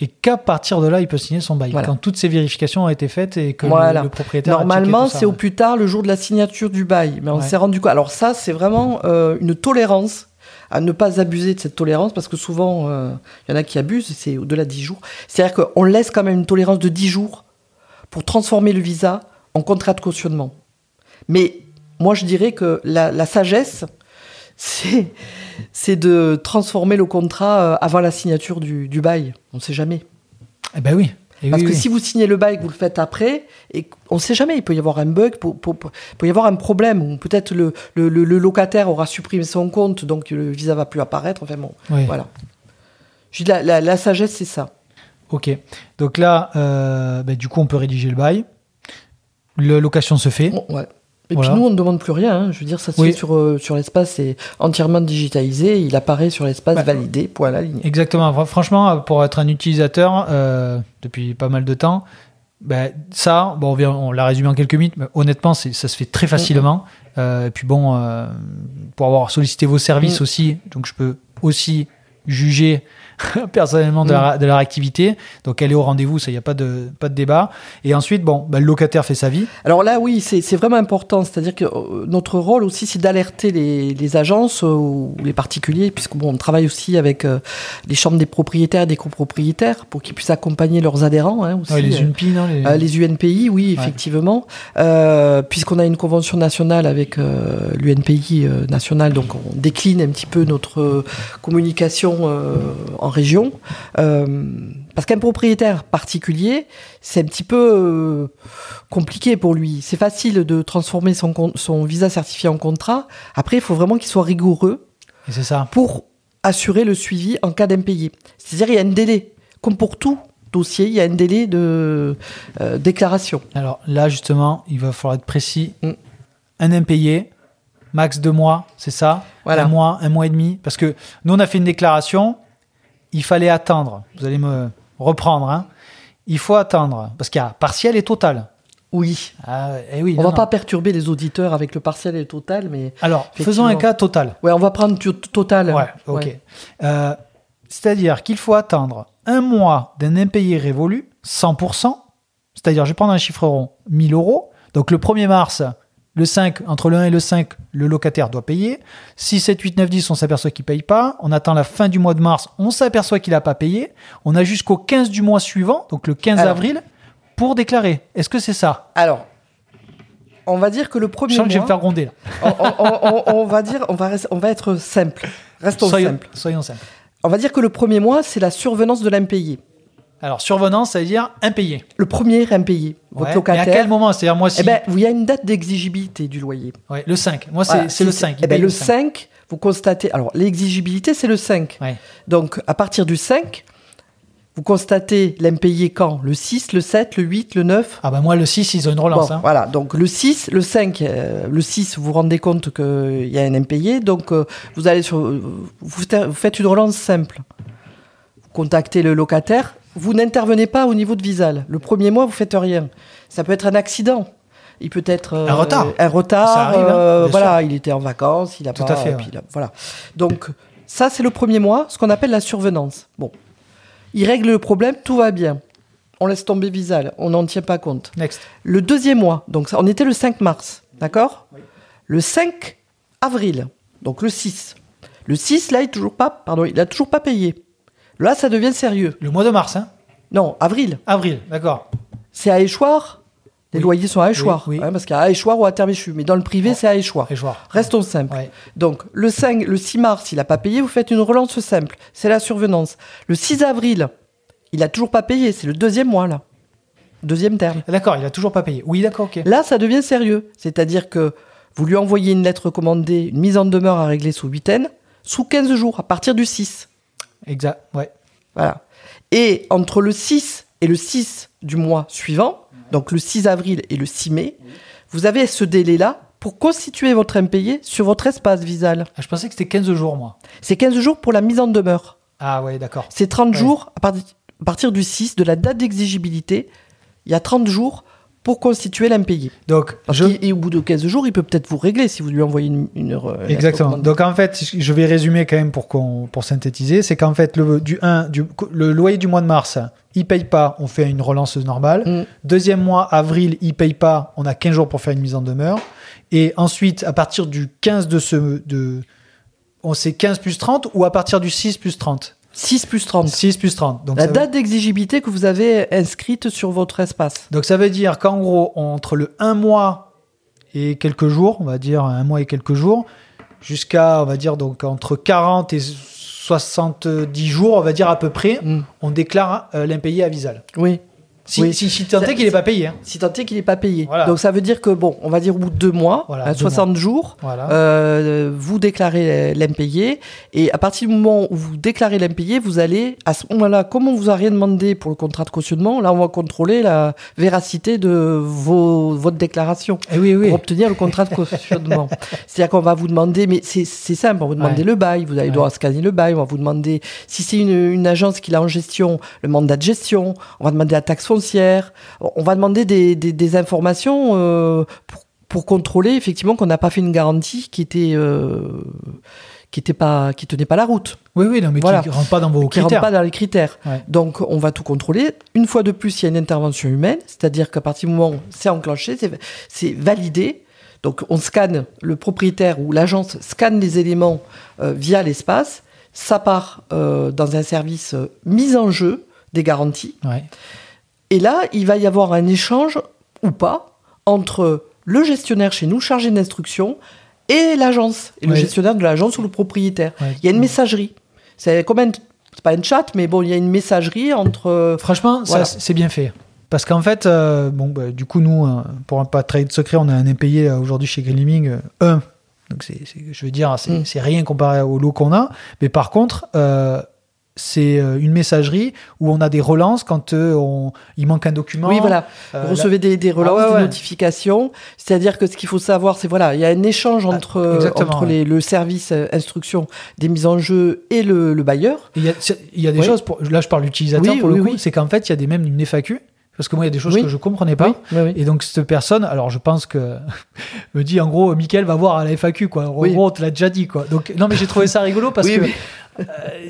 Et qu'à partir de là, il peut signer son bail. Voilà. Quand toutes ces vérifications ont été faites et que le- Voilà. le, propriétaire. a checké Normalement, c'est au plus tard le jour de la signature du bail. Mais on Ouais. s'est rendu compte. Alors, ça, c'est vraiment euh, une tolérance à ne pas abuser de cette tolérance parce que souvent, euh, il y en a qui abusent, c'est au-delà de 10 jours. C'est-à-dire qu'on laisse quand même une tolérance de 10 jours pour transformer le visa en contrat de cautionnement. Mais moi, je dirais que la, la sagesse, c'est de transformer le contrat euh, avant la signature du, du bail. On ne sait jamais. Eh ben oui. Eh Parce oui, que oui. si vous signez le bail, que vous le faites après, et on ne sait jamais, il peut y avoir un bug, il peut y avoir un problème, ou peut-être le, le- le- le locataire aura supprimé son compte, donc le visa va plus apparaître. Enfin bon, Oui. voilà. Je dis, la, la- la sagesse, c'est ça. Ok. Donc là, euh, ben, du coup, on peut rédiger le bail. La location se fait. Bon, ouais. Et Voilà. puis nous, on ne demande plus rien. hein. Je veux dire, ça se Oui. fait sur, euh, sur l'espace, c'est entièrement digitalisé, il apparaît sur l'espace Bah, validé, point à la ligne. Exactement. Fr- Franchement, pour être un utilisateur euh, depuis pas mal de temps, ben, ça, bon, on, vient- on l'a résumé en quelques minutes, mais honnêtement, ça se fait très facilement. Euh, et puis bon, euh, pour avoir sollicité vos services Mm. aussi, donc je peux aussi jugée personnellement de, leur, de leur activité. Donc elle est au rendez-vous, ça, il n'y a pas de, pas de débat. Et ensuite, bon, bah, le locataire fait sa vie. Alors là, oui, c'est vraiment important. C'est-à-dire que euh, notre rôle aussi, c'est d'alerter les, les agences euh, ou les particuliers, puisque bon, on travaille aussi avec euh, les chambres des propriétaires et des copropriétaires pour qu'ils puissent accompagner leurs adhérents. Hein, aussi, Ouais, les UNPI, non les... Euh, les UNPI, oui, Ouais. effectivement, Euh, puisqu'on a une convention nationale avec l'UNPI euh, national, donc on décline un petit peu notre communication en région. Euh, parce qu'un propriétaire particulier, c'est un petit peu euh, compliqué pour lui. C'est facile de transformer son, visa certifié en contrat. Après, il faut vraiment qu'il soit rigoureux Et c'est ça. pour assurer le suivi en cas d'impayé. C'est-à-dire il y a un délai. Comme pour tout dossier, il y a un délai de euh, déclaration. Alors là, justement, il va falloir être précis. Mm. Un impayé, max deux mois, c'est ça? Voilà. Un mois, un mois et demi. Parce que nous, on a fait une déclaration, il fallait attendre. Vous allez me reprendre. Hein. Il faut attendre. Parce qu'il y a partiel et total. Oui. Ah, eh oui, On non, va non. pas perturber les auditeurs avec le partiel et le total, mais Alors, faisons un cas total. ouais, on va prendre total. Ouais, ok. Ouais. Euh, C'est-à-dire qu'il faut attendre un mois d'un impayé révolu, 100%. C'est-à-dire, je vais prendre un chiffre rond, 1000 euros. Donc le 1er mars, le 5, entre le 1 et le 5, le locataire doit payer. 6, 7, 8, 9, 10, on s'aperçoit qu'il ne paye pas. On attend la fin du mois de mars, on s'aperçoit qu'il n'a pas payé. On a jusqu'au 15 du mois suivant, donc le 15 Alors. avril, pour déclarer. Est-ce que c'est ça? Alors, on va dire que le premier Je sens que je vais me mois, faire gronder là. on, on- on- on va dire, on va, rester- on va être simple. Restons Soyons, simples. soyons simples. On va dire que le premier mois, c'est la survenance de l'impayé. Alors, survenance, ça veut dire impayé. Le premier impayé. Votre Ouais. Locataire. à quel moment? C'est-à-dire, moi, si. Eh ben, il y a une date d'exigibilité du loyer. Ouais, le 5. Moi, c'est Voilà, le si 5. Eh ben, le 5, vous constatez. Alors, l'exigibilité, c'est le 5. Ouais. Donc, à partir du 5, vous constatez l'impayé quand? Le 6, le 7, le 8, le 9 Ah bah moi le 6 ils ont une relance. Bon, hein. Voilà, donc le 6, le 5, euh, le 6, vous vous rendez compte qu'il y a un impayé, donc euh, vous allez sur, vous faites une relance simple. Vous contactez le locataire, vous n'intervenez pas au niveau de Visal. Le premier mois, vous faites rien. Ça peut être un accident. Il peut être euh, Un retard. Un retard. Ça arrive, hein, euh, voilà, il était en vacances, il a Tout pas. à fait, ouais. voilà. Donc ça, c'est le premier mois, ce qu'on appelle la survenance. Bon, il règle le problème, tout va bien. On laisse tomber Visal, on n'en tient pas compte. Next. Le deuxième mois, donc on était le 5 mars, d'accord? Le 5 avril, donc le 6. Le 6, là, il n'a toujours pas, pardon, il a toujours pas payé. Là, ça devient sérieux. Le mois de mars, hein. Non, avril. Avril, d'accord. C'est à échoir. Les Oui. loyers sont à échoir. Oui, oui. hein, parce qu'il y a à échoir ou à terme échu. Mais dans le privé, Bon. c'est à échoir. Restons simples. Ouais. Donc, le 5, le 6 mars, il n'a pas payé, vous faites une relance simple. C'est la survenance. Le 6 avril, il n'a toujours pas payé. C'est le deuxième mois, là. Deuxième terme. D'accord, il a toujours pas payé. Oui, d'accord, ok. Là, ça devient sérieux. C'est-à-dire que vous lui envoyez une lettre recommandée, une mise en demeure à régler sous huitaine, sous 15 jours, à partir du 6. Exact, ouais. Voilà. Et entre le 6 et le 6 du mois suivant, donc le 6 avril et le 6 mai, vous avez ce délai-là pour constituer votre impayé sur votre espace visal. Ah, je pensais que c'était 15 jours, moi. C'est 15 jours pour la mise en demeure. Ah ouais, d'accord. C'est 30 Ouais. jours à, part- à partir du 6, de la date d'exigibilité. Il y a 30 jours pour constituer l'impayé. Donc, Parce je... qu'il- Et au bout de 15 jours, il peut peut-être vous régler si vous lui envoyez une, une, euh, Exactement. Donc en fait, je vais résumer quand même pour, qu'on, pour synthétiser, c'est qu'en fait, le, du 1, du, le loyer du mois de mars, il paye pas, on fait une relance normale. Mm. Deuxième mois, avril, il paye pas, on a 15 jours pour faire une mise en demeure. Et ensuite, à partir du 15 de ce... De, on sait 15 plus 30 ou à partir du 6 plus 30 6 plus 30. 6 plus 30. Donc La veut- date d'exigibilité que vous avez inscrite sur votre espace. Donc ça veut dire qu'en gros, entre le 1 mois et quelques jours, on va dire un mois et quelques jours, jusqu'à, on va dire, donc entre 40 et 70 jours, on va dire à peu près, Mm. on déclare euh, l'impayé à Visal. Oui. Si, Oui. si, si tant est qu'il n'est pas payé. hein. Si tant est qu'il n'est pas payé. Voilà. Donc ça veut dire que, bon, on va dire au bout de deux mois, Voilà, à deux 60 jours, Voilà. euh, vous déclarez l'impayé. Et à partir du moment où vous déclarez l'impayé, vous allez, à ce moment-là, comme on vous a rien demandé pour le contrat de cautionnement, là, on va contrôler la véracité de vos, votre déclaration. Eh oui, oui. pour obtenir le contrat de cautionnement. C'est-à-dire qu'on va vous demander, mais c'est c'est simple, on va vous demander Ouais. le bail, vous allez Ouais. devoir scanner le bail, on va vous demander si c'est une, une agence qui l'a en gestion, le mandat de gestion, on va demander la taxe foncière, on va demander des, des- des informations euh, pour, pour contrôler effectivement qu'on n'a pas fait une garantie qui était euh, qui était pas qui tenait pas la route. Oui, oui, non, mais Voilà. qui rentre pas dans vos qui rentre critères. pas dans les critères. Ouais. Donc on va tout contrôler. Une fois de plus, il y a une intervention humaine, c'est-à-dire qu'à partir du moment où c'est enclenché, c'est- validé. Donc on scanne, le propriétaire ou l'agence scanne les éléments euh, via l'espace. Ça part dans un service mise en jeu des garanties. Ouais. Et là, il va y avoir un échange ou pas entre le gestionnaire chez nous, chargé d'instruction, et l'agence, et le gestionnaire de l'agence ou le propriétaire. Ouais. Il y a une messagerie. C'est comme un, c'est pas un chat, mais bon, il y a une messagerie entre. Franchement, Voilà. ça, c'est bien fait. Parce qu'en fait, euh, bon, bah, du coup, nous, euh, pour un pas trahir de secret, on a un impayé euh, aujourd'hui chez Green Living, euh, un. Donc, c'est, c'est- je veux dire, c'est, Mm. c'est rien comparé au lot qu'on a. Mais par contre, euh, c'est euh, une messagerie où on a des relances quand euh, on, il manque un document. Oui, voilà. Euh, Vous recevez des, des relances, Ah ouais, des ouais. notifications. C'est-à-dire que ce qu'il faut savoir, c'est voilà, il y a un échange entre, Ah, entre ouais. les- le service euh, instruction des mises en jeu et le, le bailleur. Il y a, c'est- il y a des choses, pour, là je parle d'utilisateur Oui, pour le oui, coup, oui. c'est qu'en fait il y a des, même une FAQ, parce que moi il y a des choses Oui. que je comprenais pas. Oui, oui, oui. Et donc cette personne, alors je pense que me dit en gros, Mickaël va voir à la FAQ quoi. En Oui. gros, on te l'a déjà dit quoi. Donc non mais j'ai trouvé ça rigolo parce que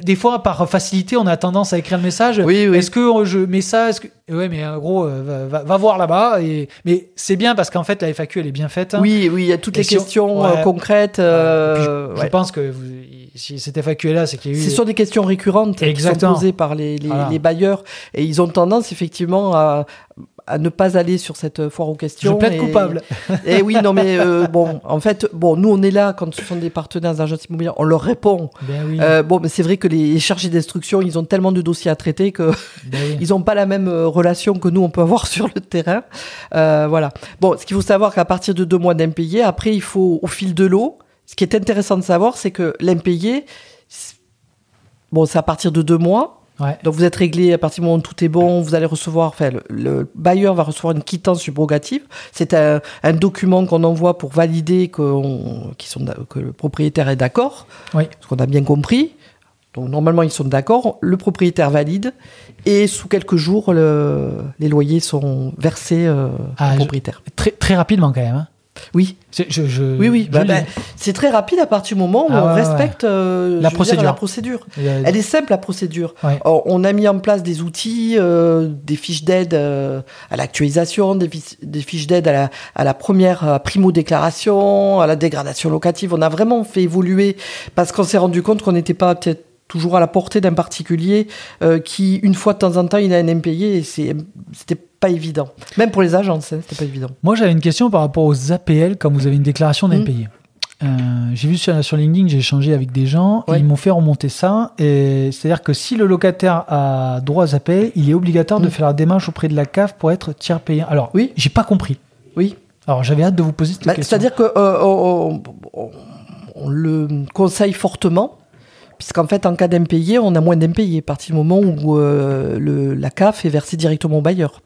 des fois par facilité on a tendance à écrire le message. Oui, oui. Est-ce que euh, je mets ça Est-ce que ouais mais en gros euh, va, va- va voir là-bas et mais c'est bien parce qu'en fait la FAQ elle est bien faite. Oui, oui, il y a toutes Et les si on- questions ouais. euh, concrètes. Euh, puis euh, je, pense que vous- si cette FAQ est là, c'est qu'il y a eu. Ce sont des questions récurrentes qui Exactement. sont posées par les, les- Voilà. les bailleurs et ils ont tendance effectivement à, à ne pas aller sur cette foire aux je questions. plaide et- coupable. Et oui, non mais euh, bon, en fait, bon, nous on est là quand ce sont des partenaires d'agence immobilière, on leur répond. Ben oui. Euh, bon, mais c'est vrai que les chargés d'instruction, ils ont tellement de dossiers à traiter que ben oui. ils n'ont pas la même euh, relation que nous on peut avoir sur le terrain. Euh, voilà. Bon, ce qu'il faut savoir qu'à partir de deux mois d'impayé, après il faut au fil de l'eau. Ce qui est intéressant de savoir, c'est que l'impayé, bon, c'est à partir de deux mois. Ouais. Donc vous êtes réglé à partir du moment où tout est bon, vous allez recevoir, enfin le, le bailleur va recevoir une quittance subrogative. C'est un, un document qu'on envoie pour valider sont que le propriétaire est d'accord, Oui. ce qu'on a bien compris. Donc normalement ils sont d'accord, le propriétaire valide et sous quelques jours le- les loyers sont versés euh, Ah, au je- propriétaire. Très, très rapidement quand même. hein. Oui, Je, je- oui, oui. Bah, bah, c'est très rapide à partir du moment où Ah on respecte euh, La dire, procédure. la procédure. A- Elle est simple la procédure. Ouais. On on a mis en place des outils, euh, des fiches d'aide euh, à l'actualisation, des, fiches- des fiches d'aide à la, à la première euh, primo-déclaration, à la dégradation locative. On a vraiment fait évoluer parce qu'on s'est rendu compte qu'on n'était pas peut-être toujours à la portée d'un particulier euh, qui, une fois de temps en temps, il a un impayé et c'est- c'était pas évident. Même pour les agences, c'était pas évident. Moi, j'avais une question par rapport aux APL quand vous avez une déclaration Mm. d'impayé. Euh, j'ai vu sur, sur LinkedIn, j'ai échangé avec des gens, et ils m'ont fait remonter ça. Et c'est-à-dire que si le locataire a droit aux APL, il est obligatoire de Mm. faire la démarche auprès de la CAF pour être tiers payant. Alors, Oui. j'ai pas compris. Oui. Alors, j'avais hâte de vous poser cette Bah, question. C'est-à-dire que euh, on, on- on le conseille fortement, puisqu'en fait, en cas d'impayé, on a moins d'impayés à partir du moment où euh, le, la CAF est versée directement au bailleur.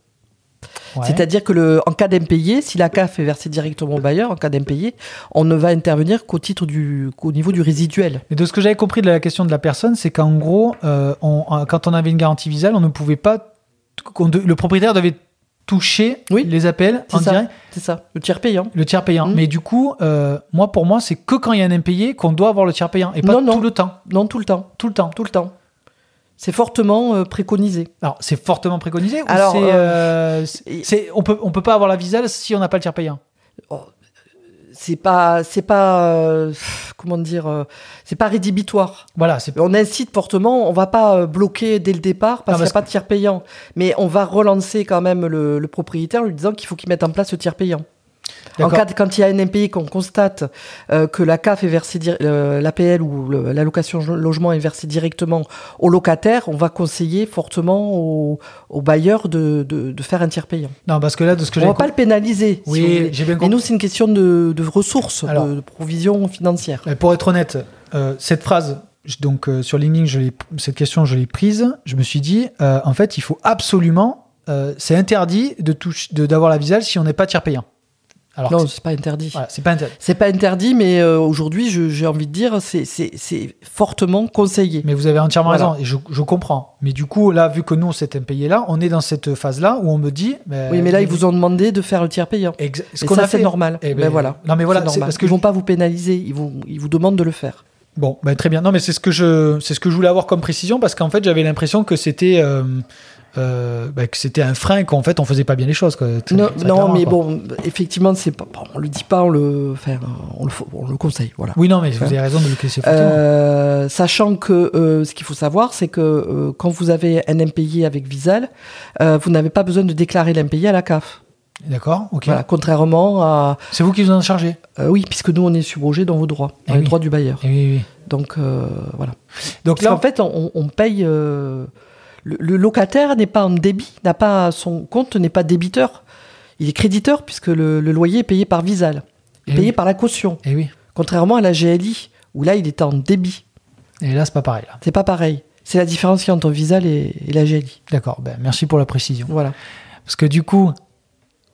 Ouais. C'est-à-dire que le, en cas d'impayé, si la CAF est versée directement au bailleur, en cas d'impayé, on ne va intervenir qu'au titre du, qu'au niveau du résiduel. Mais de ce que j'avais compris de la question de la personne, c'est qu'en gros, euh, on- euh, quand on avait une garantie visale, on ne pouvait pas. de- le propriétaire devait toucher Oui. les C'est en ça. direct, C'est ça, le tiers payant. le tiers payant. Mm. Mais du coup, euh, moi, pour moi, c'est que quand il y a un impayé qu'on doit avoir le tiers payant et pas Non, non. tout le temps. Non, tout le temps, Tout le temps. tout le temps. C'est fortement euh, préconisé. Alors, c'est fortement préconisé ou Alors, c'est, euh, euh, c'est- on peut on peut pas avoir la visale si on n'a pas le tiers payant. C'est pas, c'est pas, euh, comment dire, euh, c'est pas rédhibitoire. Voilà, On incite fortement, on va pas bloquer dès le départ parce qu'il n'y a pas de tiers payant. Mais on va relancer quand même le, le propriétaire en lui disant qu'il faut qu'il mette en place le tiers payant. En cas de, quand il y a un impayé qu'on constate euh, que la CAF est versée, euh, l'APL ou l'allocation logement est versée directement au locataire, on va conseiller fortement au, au bailleur de, de, de faire un tiers payant. Non, parce que là, de ce que On va pas le pénaliser. Oui, j'ai bien Mais compris. nous, c'est une question de, ressources, de- Alors. de, provision financière. Euh, Pour être honnête, euh, cette phrase, donc euh, sur LinkedIn, je cette question, je l'ai prise. Je me suis dit, en fait, il faut absolument, c'est interdit de d'avoir la visale si on n'est pas tiers payant. Alors non, c'est pas interdit. voilà, c'est pas interdit. C'est pas interdit, mais euh, aujourd'hui, j'ai envie de dire, c'est- fortement conseillé. Mais vous avez entièrement Voilà. raison, et je, je comprends. Mais du coup, là, vu que nous, on s'est impayé là, on est dans cette phase-là où on me dit. oui, mais là, ils vous ont demandé de faire le tiers payant. Exa- ce Et qu'on ça, a c'est fait. normal. Eh ben, ben, voilà. Non, mais voilà, parce que Ils vont pas vous pénaliser, ils vous, ils vous demandent de le faire. Bon, ben, très bien. Non, mais c'est ce que je, c'est ce que je voulais avoir comme précision parce qu'en fait, j'avais l'impression que c'était, euh, euh, ben, que c'était un frein et qu'en fait, on faisait pas bien les choses. Quoi. Non, mais quoi. bon, effectivement, c'est pas, on le dit pas, on le, enfin, on le, faut- on le conseille, voilà. Oui, non, mais vous avez raison de le laisser. Euh, sachant que euh, ce qu'il faut savoir, c'est que euh, quand vous avez un impayé avec Visal, vous n'avez pas besoin de déclarer l'impayé à la CAF. D'accord, ok. Voilà, contrairement à. C'est vous qui vous en chargez? euh, oui, puisque nous, on est subrogé dans vos droits, Eh dans les oui. droits du bailleur. Eh oui, oui. Donc, euh, voilà. Donc là, qu'en fait, on, on paye. euh, le, le locataire n'est pas en débit, n'a pas son compte n'est pas débiteur. Il est créditeur puisque le, le loyer est payé par Visal, Eh payé oui. par la caution. eh oui. Contrairement à la GLI, où là, il est en débit. Et là, c'est pas pareil. C'est pas pareil. C'est la différence qu'il y a entre Visal et, et la GLI. D'accord. Ben, merci pour la précision. Voilà. Parce que du coup,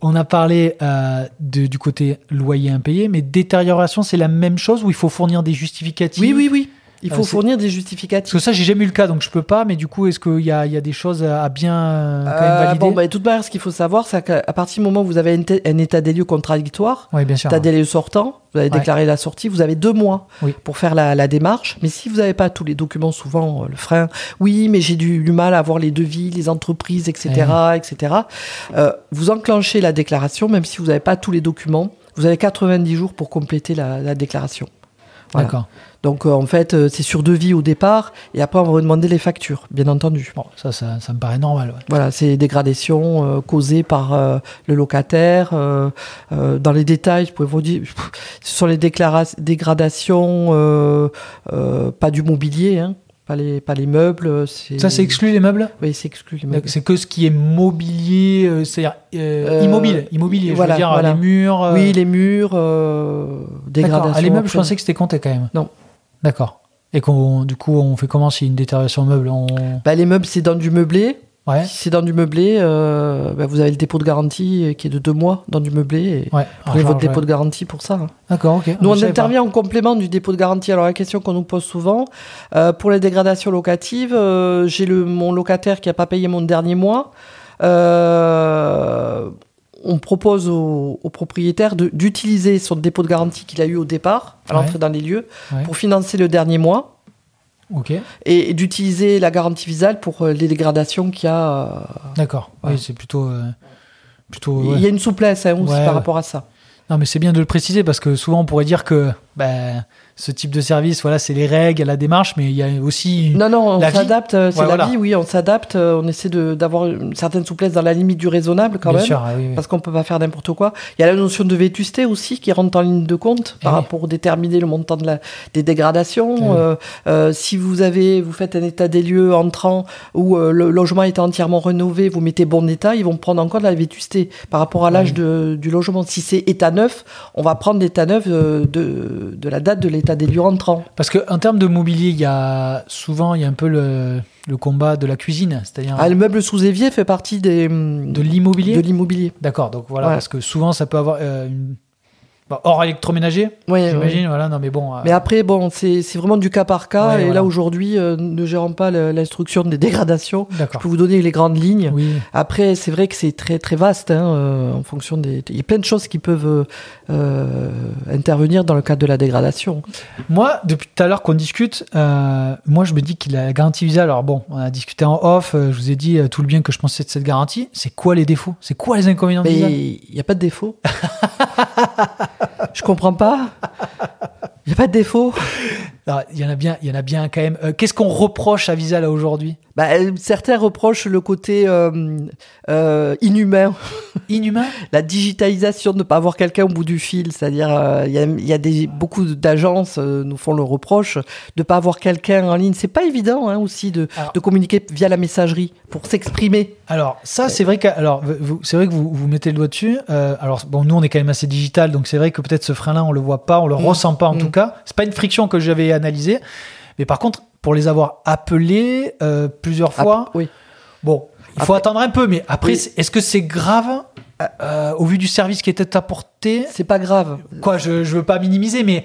on a parlé euh, de- du côté loyer impayé, mais détérioration, c'est la même chose où il faut fournir des justificatifs? Oui, oui, oui. Il Euh, faut fournir des Parce justificatifs. que ça, j'ai jamais eu le cas, donc je peux pas. Mais du coup, est-ce qu'il y a, il y a des choses à bien euh, quand même Euh, valider bon, bah, de toute manière, ce qu'il faut savoir, c'est qu'à partir du moment où vous avez un, état des lieux contradictoire, Oui, bien sûr. état des lieux sortant, vous avez Ouais. déclaré la sortie, vous avez deux mois Oui. pour faire la, la démarche. Mais si vous n'avez pas tous les documents, souvent euh, le frein, oui, mais j'ai du, du mal à avoir les devis, les entreprises, etc., etc. euh, vous enclenchez la déclaration, même si vous n'avez pas tous les documents. Vous avez 90 jours pour compléter la, la déclaration. Voilà. D'accord. Donc euh, en fait, euh, c'est sur devis au départ, et après on va vous demander les factures, bien entendu. Bon, ça, ça, ça me paraît normal. ouais. Voilà, c'est des dégradations euh, causées par euh, le locataire. euh, euh, dans les détails, je pourrais vous dire, ce sont les dégradations, euh, euh, pas du mobilier, hein, pas les pas les meubles. C'est... Ça, c'est exclu les meubles? Oui, c'est exclu les meubles. C'est que ce qui est mobilier, euh, c'est-à-dire euh, Euh, immobile. Immobilier, je voilà, veux dire, voilà. les murs. Oui, les murs, D'accord. dégradations. Ah, les meubles, je pensais que c'était compté quand même. Non. D'accord. Et du coup, on fait comment s'il y a une détérioration meuble? On... Bah, les meubles, c'est dans du meublé. Ouais. Si c'est dans du meublé, euh, bah, vous avez le dépôt de garantie euh, qui est de deux mois dans du meublé. Et Ouais. prenez votre ouais. dépôt de garantie pour ça. hein. D'accord, ok. Nous, on pas. intervient en complément du dépôt de garantie. Alors, la question qu'on nous pose souvent, euh, pour les dégradations locatives, euh, j'ai le, mon locataire qui n'a pas payé mon dernier mois. On propose au, au propriétaire de- d'utiliser son dépôt de garantie qu'il a eu au départ, à l'entrée dans les lieux, pour financer le dernier mois Et, et d'utiliser la garantie visale pour euh, les dégradations qu'il y a. euh, D'accord. Ouais. Oui, c'est plutôt. euh, plutôt Il y a une souplesse hein, aussi par rapport à ça. Non, mais c'est bien de le préciser parce que souvent on pourrait dire que ben, ce type de service, voilà, c'est les règles, la démarche, mais il y a aussi. Non, non, on La vie. s'adapte, euh, c'est Ouais, la voilà. vie, oui, on s'adapte, euh, on essaie de- d'avoir une certaine souplesse dans la limite du raisonnable quand bien même. sûr, ah oui, oui. Parce qu'on peut pas faire n'importe quoi. Il y a la notion de vétusté aussi qui rentre en ligne de compte par Eh oui. rapport à déterminer le montant de la, des dégradations. Eh. Euh, euh, si vous avez, vous faites un état des lieux entrant où euh, le logement est entièrement rénové, vous mettez bon état, ils vont prendre en compte la vétusté par rapport à l'âge oui. de- du logement. Si c'est état neuf, on va prendre l'état neuf de, de la date de l'état des lieux entrant. Parce qu'en termes de mobilier, il y a souvent il y a un peu le, le combat de la cuisine, c'est-à-dire Ah, le meuble sous évier fait partie des, de l'immobilier. de l'immobilier. D'accord, donc voilà, Ouais. parce que souvent ça peut avoir euh, une. Bon, hors électroménager, Ouais, ouais. j'imagine, voilà, non mais bon. euh, Mais après, bon, c'est vraiment du cas par cas. Ouais, et voilà. là, aujourd'hui, euh, ne gérant pas l'instruction des dégradations, je peux vous donner les grandes lignes. Oui, Après, c'est vrai que c'est très très vaste hein, euh, en fonction des. Il y a plein de choses qui peuvent euh, intervenir dans le cadre de la dégradation. Moi, depuis tout à l'heure qu'on discute, moi je me dis qu'il a la garantie visa. Alors bon, on a discuté en off, je vous ai dit tout le bien que je pensais de cette garantie. C'est quoi les défauts? C'est quoi les inconvénients il n'y a pas de défaut. je comprends pas. Il n'y a pas de défaut. Alors, Il y en a bien, il y en a bien quand même. Euh, Qu'est-ce qu'on reproche à Visa là aujourd'hui? Bah, certains reprochent le côté euh, euh, inhumain Inhumain? La digitalisation, de ne pas avoir quelqu'un au bout du fil, c'est-à-dire euh, il y y a des, beaucoup d'agences nous font le reproche de ne pas avoir quelqu'un en ligne. C'est pas évident hein, aussi de, Alors- de communiquer via la messagerie pour s'exprimer. Alors ça, c'est vrai que, alors vous- c'est vrai que vous, vous mettez le doigt dessus. Alors bon, nous on est quand même assez digital, donc c'est vrai que peut-être ce frein-là on le voit pas, on le Mm. ressent pas en Mm. tout cas. C'est pas une friction que j'avais analysée, mais par contre pour les avoir appelés euh, plusieurs fois, Ap- oui. bon, il faut attendre un peu. Mais après, Oui. est-ce que c'est grave euh, au vu du service qui était apporté, C'est pas grave. quoi, je, je veux pas minimiser, mais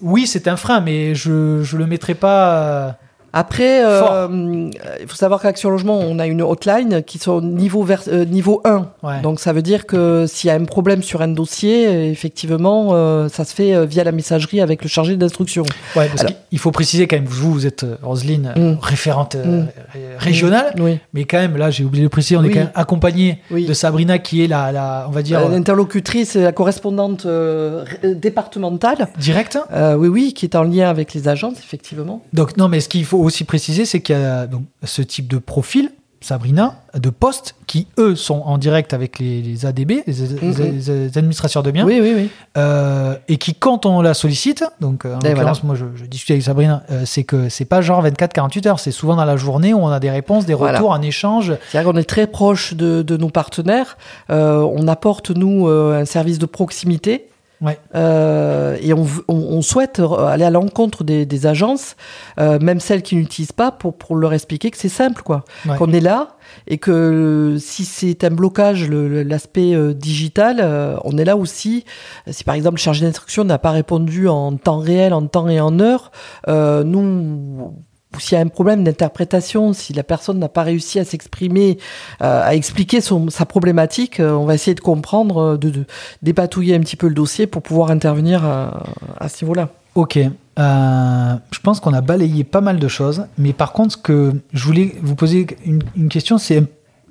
oui, c'est un frein, mais je, je le mettrai pas. Euh, Après, Fort. euh, il faut savoir qu'Action Logement, on a une hotline qui sont niveau, vers- euh, niveau 1. Ouais. Donc ça veut dire que s'il y a un problème sur un dossier, euh, effectivement, euh, ça se fait euh, via la messagerie avec le chargé d'instruction. Ouais, parce Alors- qu'il faut préciser quand même, vous, vous êtes, euh, Roselyne, euh, Mm. référente euh, Mm. ré- régionale, Oui. mais quand même, là, j'ai oublié de préciser, on est quand même accompagné Oui. de Sabrina, qui est la, la on va dire, Euh, euh, L'interlocutrice, la correspondante euh, départementale. directe. Euh, oui, oui, qui est en lien avec les agences, effectivement. Donc, non, mais ce qu'il faut aussi préciser, c'est qu'il y a donc, ce type de profil, Sabrina, de postes, qui, eux, sont en direct avec les, les ADB, les, les- les administrateurs de biens, Oui, oui, oui. euh, et qui, quand on la sollicite, donc euh, en Et l'occurrence, moi je, je discutais avec Sabrina, euh, c'est que c'est pas genre 24-48 heures, c'est souvent dans la journée où on a des réponses, des Voilà. retours, un échange. C'est-à-dire qu'on est très proche de, de nos partenaires. Euh, on apporte, nous, un service de proximité. Ouais. Euh, et on, v- on, on souhaite aller à l'encontre des, des agences, euh, même celles qui n'utilisent pas, pour, pour leur expliquer que c'est simple, quoi. Ouais. Qu'on est là et que si c'est un blocage, l'aspect euh, digital, on est là aussi. Si par exemple le chargé d'instruction n'a pas répondu en temps réel, en temps et en heure, nous ou s'il y a un problème d'interprétation, si la personne n'a pas réussi à s'exprimer, euh, à expliquer sa problématique, euh, on va essayer de comprendre, euh, de, dépatouiller un petit peu le dossier pour pouvoir intervenir à, à ce niveau-là. Ok. Je pense qu'on a balayé pas mal de choses, mais par contre, ce que je voulais vous poser une, question, c'est.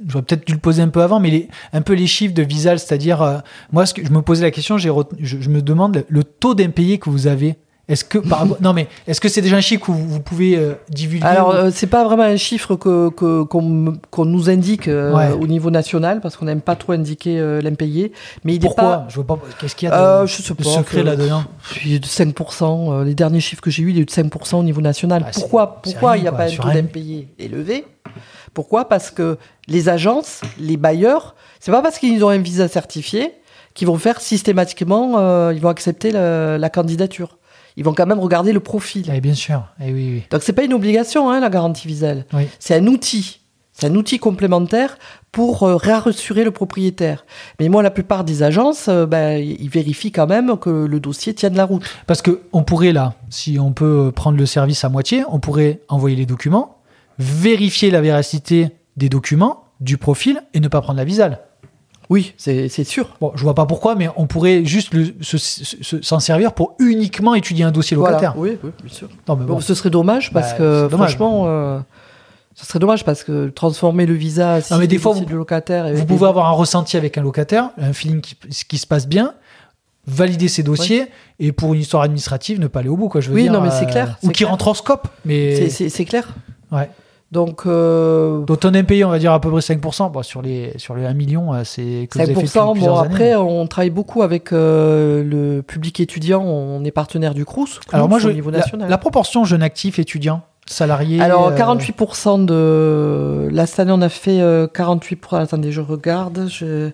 J'aurais peut-être dû le poser un peu avant, mais un peu les chiffres de Visal, c'est-à-dire, moi, je me posais la question, je, je me demande le taux d'impayé que vous avez. Est-ce que, par non, mais est-ce que c'est déjà un chiffre que vous, pouvez euh, divulguer Alors, ou- euh, c'est pas vraiment un chiffre que qu'on qu'on nous indique euh, Ouais. au niveau national, parce qu'on n'aime pas trop indiquer euh, l'impayé, mais il Pourquoi pas. Je vois pas. Qu'est-ce qu'il y a de, Euh, je sais de pas, secret que- là-dedans Il est de 5%. euh, les derniers chiffres que j'ai eus, il est de 5% au niveau national. Pourquoi pourquoi il n'y a quoi, pas un taux d'impayé élevé? Pourquoi? Parce que les agences, les bailleurs, c'est pas parce qu'ils ont un visa certifié qu'ils vont faire systématiquement, euh, ils vont accepter la candidature. Ils vont quand même regarder le profil. Eh bien sûr. Eh oui, oui. Donc c'est pas une obligation, hein, la garantie visale. Oui. C'est un outil. C'est un outil complémentaire pour euh, rassurer le propriétaire. Mais moi, la plupart des agences, euh, ben, ils vérifient quand même que le dossier tienne la route. Parce que on pourrait là, si on peut prendre le service à moitié, on pourrait envoyer les documents, vérifier la véracité des documents, du profil et ne pas prendre la visale. Oui, c'est sûr. Bon, je vois pas pourquoi, mais on pourrait juste le- se- se- s'en servir pour uniquement étudier un dossier locataire. Voilà. Oui, oui, bien sûr. Non, mais bon. Bon, ce serait dommage parce Bah, que franchement, euh, ce serait dommage parce que transformer le visa si Non, mais des le fois, dossier vous- du locataire. et- Vous pouvez avoir un ressenti avec un locataire, un feeling qui, qui se passe bien, valider ses dossiers et pour une histoire administrative ne pas aller au bout quoi. Je veux Oui, dire, non, mais c'est euh, clair, Ou qui rentre en scope. Mais c'est clair. ouais. Donc euh, Donc on est payé, on va dire à peu près 5%. Bon, sur les sur les 1 million, euh, c'est que vous avez fait depuis 5%. Bon, années. après, on travaille beaucoup avec euh, le public étudiant. On est partenaire du CRUS. Alors moi, je, au niveau la, national. la proportion jeune actif étudiant salarié. Alors, euh, 48% de. Là, cette année, on a fait euh, 48%. Attendez, je regarde. Je...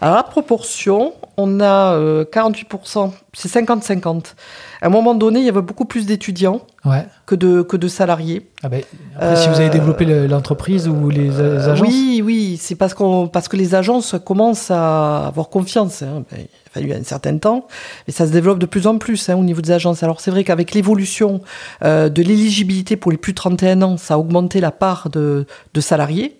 Alors, la proportion, on a euh, 48%. C'est 50-50. À un moment donné, il y avait beaucoup plus d'étudiants Ouais. que de, que de salariés. Ah ben, après, si vous avez Euh, développé le- l'entreprise ou les, les agences. Oui, oui, c'est parce, qu'on, parce que les agences commencent à avoir confiance. hein. Ben, il a fallu un certain temps, mais ça se développe de plus en plus hein, au niveau des agences. Alors c'est vrai qu'avec l'évolution euh, de l'éligibilité pour les plus de 31 ans, ça a augmenté la part de, de salariés.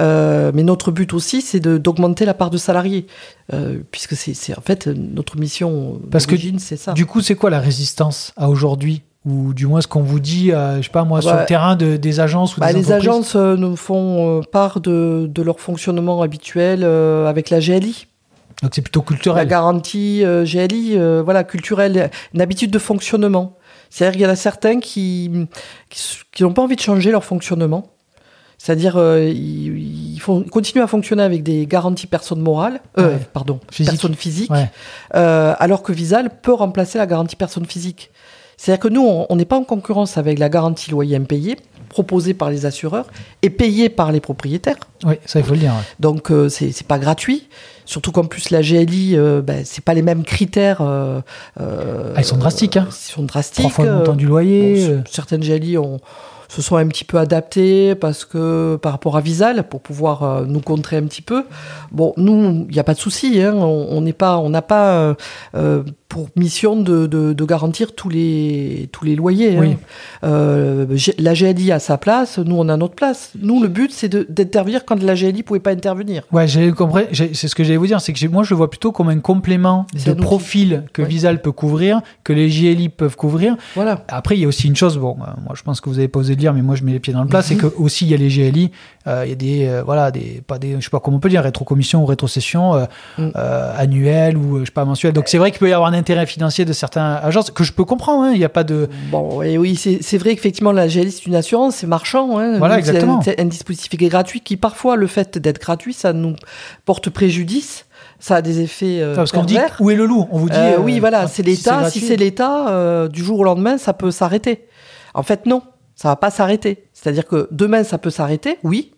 Euh, mais notre but aussi, c'est d'augmenter la part de salariés, euh, puisque c'est, en fait notre mission Parce que c'est ça. Du coup, c'est quoi la résistance à aujourd'hui? Ou du moins ce qu'on vous dit, euh, je sais pas moi, sur le terrain de- des agences ou Bah, des les agences euh, nous font part de, de leur fonctionnement habituel avec la GLI. Donc c'est plutôt La culturel. garantie euh, GLI, voilà, culturelle, une habitude de fonctionnement. C'est-à-dire qu'il y en a certains qui qui s- qui n'ont pas envie de changer leur fonctionnement. C'est-à-dire euh, ils, ils font, ils continuent à fonctionner avec des garanties personnes morales, euh, Ouais. pardon, Physique. personnes physiques, Ouais. euh, alors que Visal peut remplacer la garantie personne physique. C'est-à-dire que nous, on n'est pas en concurrence avec la garantie loyer impayé proposée par les assureurs et payée par les propriétaires. Oui, ça il faut le dire. ouais. Donc euh, c'est c'est pas gratuit. Surtout qu'en plus la GLI, euh, ben, c'est pas les mêmes critères. Ah, ils sont drastiques, hein. Ils sont drastiques. Trois fois le montant du loyer. certaines GLI ont, se sont un petit peu adaptés parce que par rapport à Visal pour pouvoir euh, nous contrer un petit peu. Bon, nous, il n'y a pas de souci. Hein, on n'est pas, on n'a pas euh, euh, pour mission de, de, de, garantir tous les tous les loyers. Hein. Oui. Euh, la GLI a sa place, nous on a notre place. Nous, le but, c'est d'intervenir quand la GLI pouvait pas intervenir. Ouais, j'ai compris. C'est ce que j'allais vous dire, c'est que moi je le vois plutôt comme un complément de un profil que Ouais. Visal peut couvrir, que les JLI peuvent couvrir. Voilà. Après, il y a aussi une chose, bon, euh, moi je pense que vous avez pas osé le dire, mais moi je mets les pieds dans le plat, Mhm. c'est que aussi il y a les GLI, euh, il y a des, voilà, des, pas des, je sais pas comment on peut dire, rétrocommission ou rétrocession Mm. annuelle ou je sais pas mensuelle. Donc c'est vrai qu'il peut y avoir un intérêt financier de certaines agences que je peux comprendre. hein, Il n'y a pas de, Bon, et oui, c'est vrai qu'effectivement, la GLI, c'est une assurance, c'est marchand. Hein. Voilà, exactement. un, un dispositif qui est gratuit, qui parfois, le fait d'être gratuit, ça nous porte préjudice. Ça a des effets euh, parce qu'on dit où est le loup On vous dit. Euh, euh, oui, voilà, quand- c'est l'État. Si c'est l'État, euh, du jour au lendemain, ça peut s'arrêter. En fait, non, ça va pas s'arrêter. C'est-à-dire que demain, ça peut s'arrêter, oui,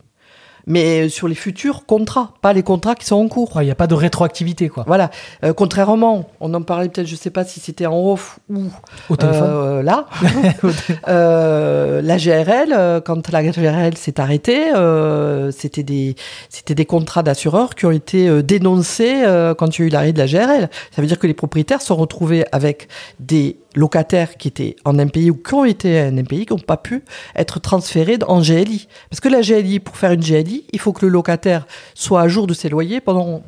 mais sur les futurs contrats, pas les contrats qui sont en cours. Ouais, Il n'y a pas de rétroactivité quoi. Voilà. Euh, contrairement, on en parlait peut-être, je sais pas si c'était en off ou Au téléphone. euh, là, euh, la GRL, euh, quand la GRL s'est arrêtée, euh, c'était des c'était des contrats d'assureurs qui ont été euh, dénoncés euh, quand il y a eu l'arrêt de la GRL. Ça veut dire que les propriétaires se sont retrouvés avec des locataires qui étaient en MPI ou qui ont été en MPI, qui n'ont pas pu être transférés en GLI. Parce que la GLI, pour faire une GLI, il faut que le locataire soit à jour de ses loyers pendant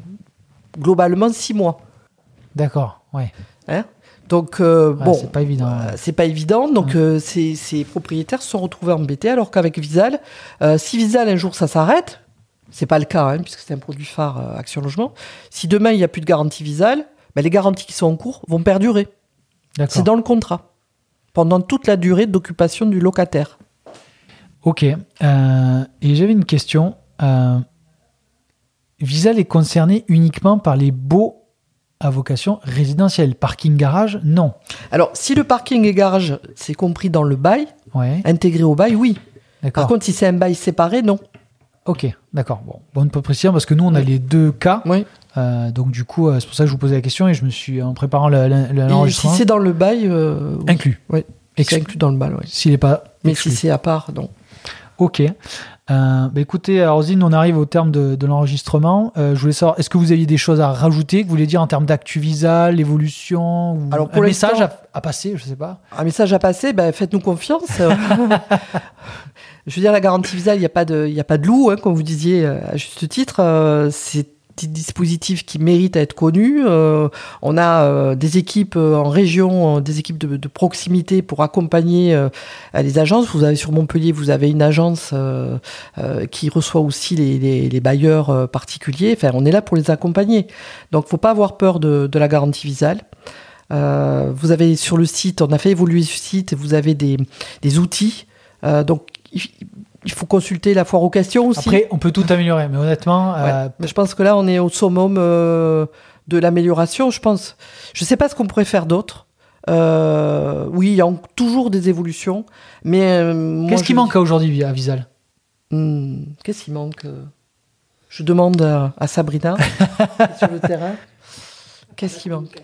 globalement six mois. D'accord. Ouais. Hein? Donc euh, Ouais, bon, c'est pas évident. euh, c'est pas évident. Donc euh, ces, ces propriétaires se sont retrouvés embêtés, alors qu'avec Visal, si Visal un jour ça s'arrête, c'est pas le cas hein, puisque c'est un produit phare Action Logement. Si demain il n'y a plus de garantie Visal, ben, les garanties qui sont en cours vont perdurer. C'est dans le contrat pendant toute la durée d'occupation du locataire. Ok. Euh, et j'avais une question. Euh, Visal est concerné uniquement par les baux à vocation résidentielle. Parking garage, non. Alors si le parking et garage c'est compris dans le bail, Ouais. intégré au bail, oui. D'accord. Par contre si c'est un bail séparé, non. Ok. D'accord. Bon, bonne précision parce que nous on a les deux cas. Oui. Euh, donc du coup, euh, c'est pour ça que je vous posais la question et je me suis en préparant le- le- le- Et si l'enregistrement c'est dans le bail, euh, inclus. Oui. C'est inclus dans le bail, oui. S'il n'est pas Mais exclu. si c'est à part, non. Ok. Bah écoutez, Rosine, on arrive au terme de, de l'enregistrement. Je voulais savoir, est-ce que vous aviez des choses à rajouter, que vous voulez dire en termes d'actu visa, l'évolution, ou Alors, un message à, à passer, je sais pas. Un message à passer, ben, faites-nous confiance. Je veux dire, la garantie visa, il n'y a pas de, il a pas de loup, hein, comme vous disiez à juste titre. C'est des dispositifs qui méritent à être connus. Euh, on a euh, des équipes euh, en région, des équipes de, proximité pour accompagner les agences. Vous avez sur Montpellier, vous avez une agence qui reçoit aussi les, bailleurs particuliers. Enfin, on est là pour les accompagner. Donc, faut pas avoir peur de, la garantie visale. Vous avez sur le site, on a fait évoluer ce site, vous avez des, outils. Donc, il, faut consulter la foire aux questions aussi. Après, on peut tout améliorer, mais honnêtement, Ouais. euh, Mais je pense que là, on est au summum euh, de l'amélioration. Je pense. Je sais pas ce qu'on pourrait faire d'autre. Euh, oui, il y a toujours des évolutions, mais euh, moi, qu'est-ce qui manque aujourd'hui à Visal Hmm, Qu'est-ce qui manque Je demande à, à Sabrina sur le terrain. Qu'est-ce qui manque?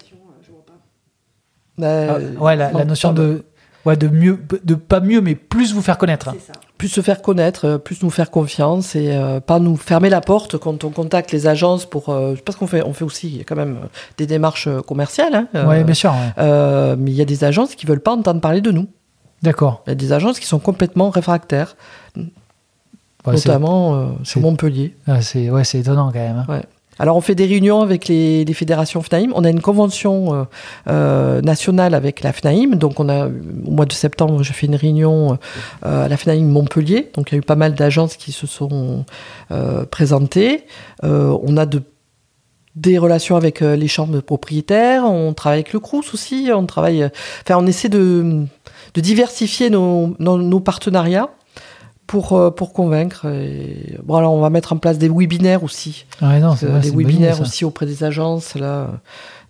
Ah, Euh, Ouais, la, notion de, ouais, de mieux, de pas mieux, mais plus vous faire connaître. plus se faire connaître, euh, plus nous faire confiance et euh, pas nous fermer la porte quand on contacte les agences pour euh, parce qu'on fait on fait aussi quand même euh, des démarches commerciales. Hein, euh, ouais, bien sûr. ouais. euh, mais il y a des agences qui veulent pas entendre parler de nous. D'accord. Il y a des agences qui sont complètement réfractaires, Ouais, notamment euh, sur c'est- Montpellier. ah, c'est ouais, c'est étonnant quand même. hein. Alors on fait des réunions avec les, fédérations FNAIM. On a une convention euh, euh, nationale avec la FNAIM. Donc on a au mois de septembre, j'ai fait une réunion euh, à la FNAIM Montpellier. Donc il y a eu pas mal d'agences qui se sont présentées. On a de des relations avec les chambres de propriétaires, on travaille avec le CRUS aussi, on travaille, enfin on essaie de, diversifier nos partenariats pour, euh, pour convaincre. Et, bon alors on va mettre en place des webinaires aussi, non, euh, vrai, des webinaires idée, aussi auprès des agences là, euh,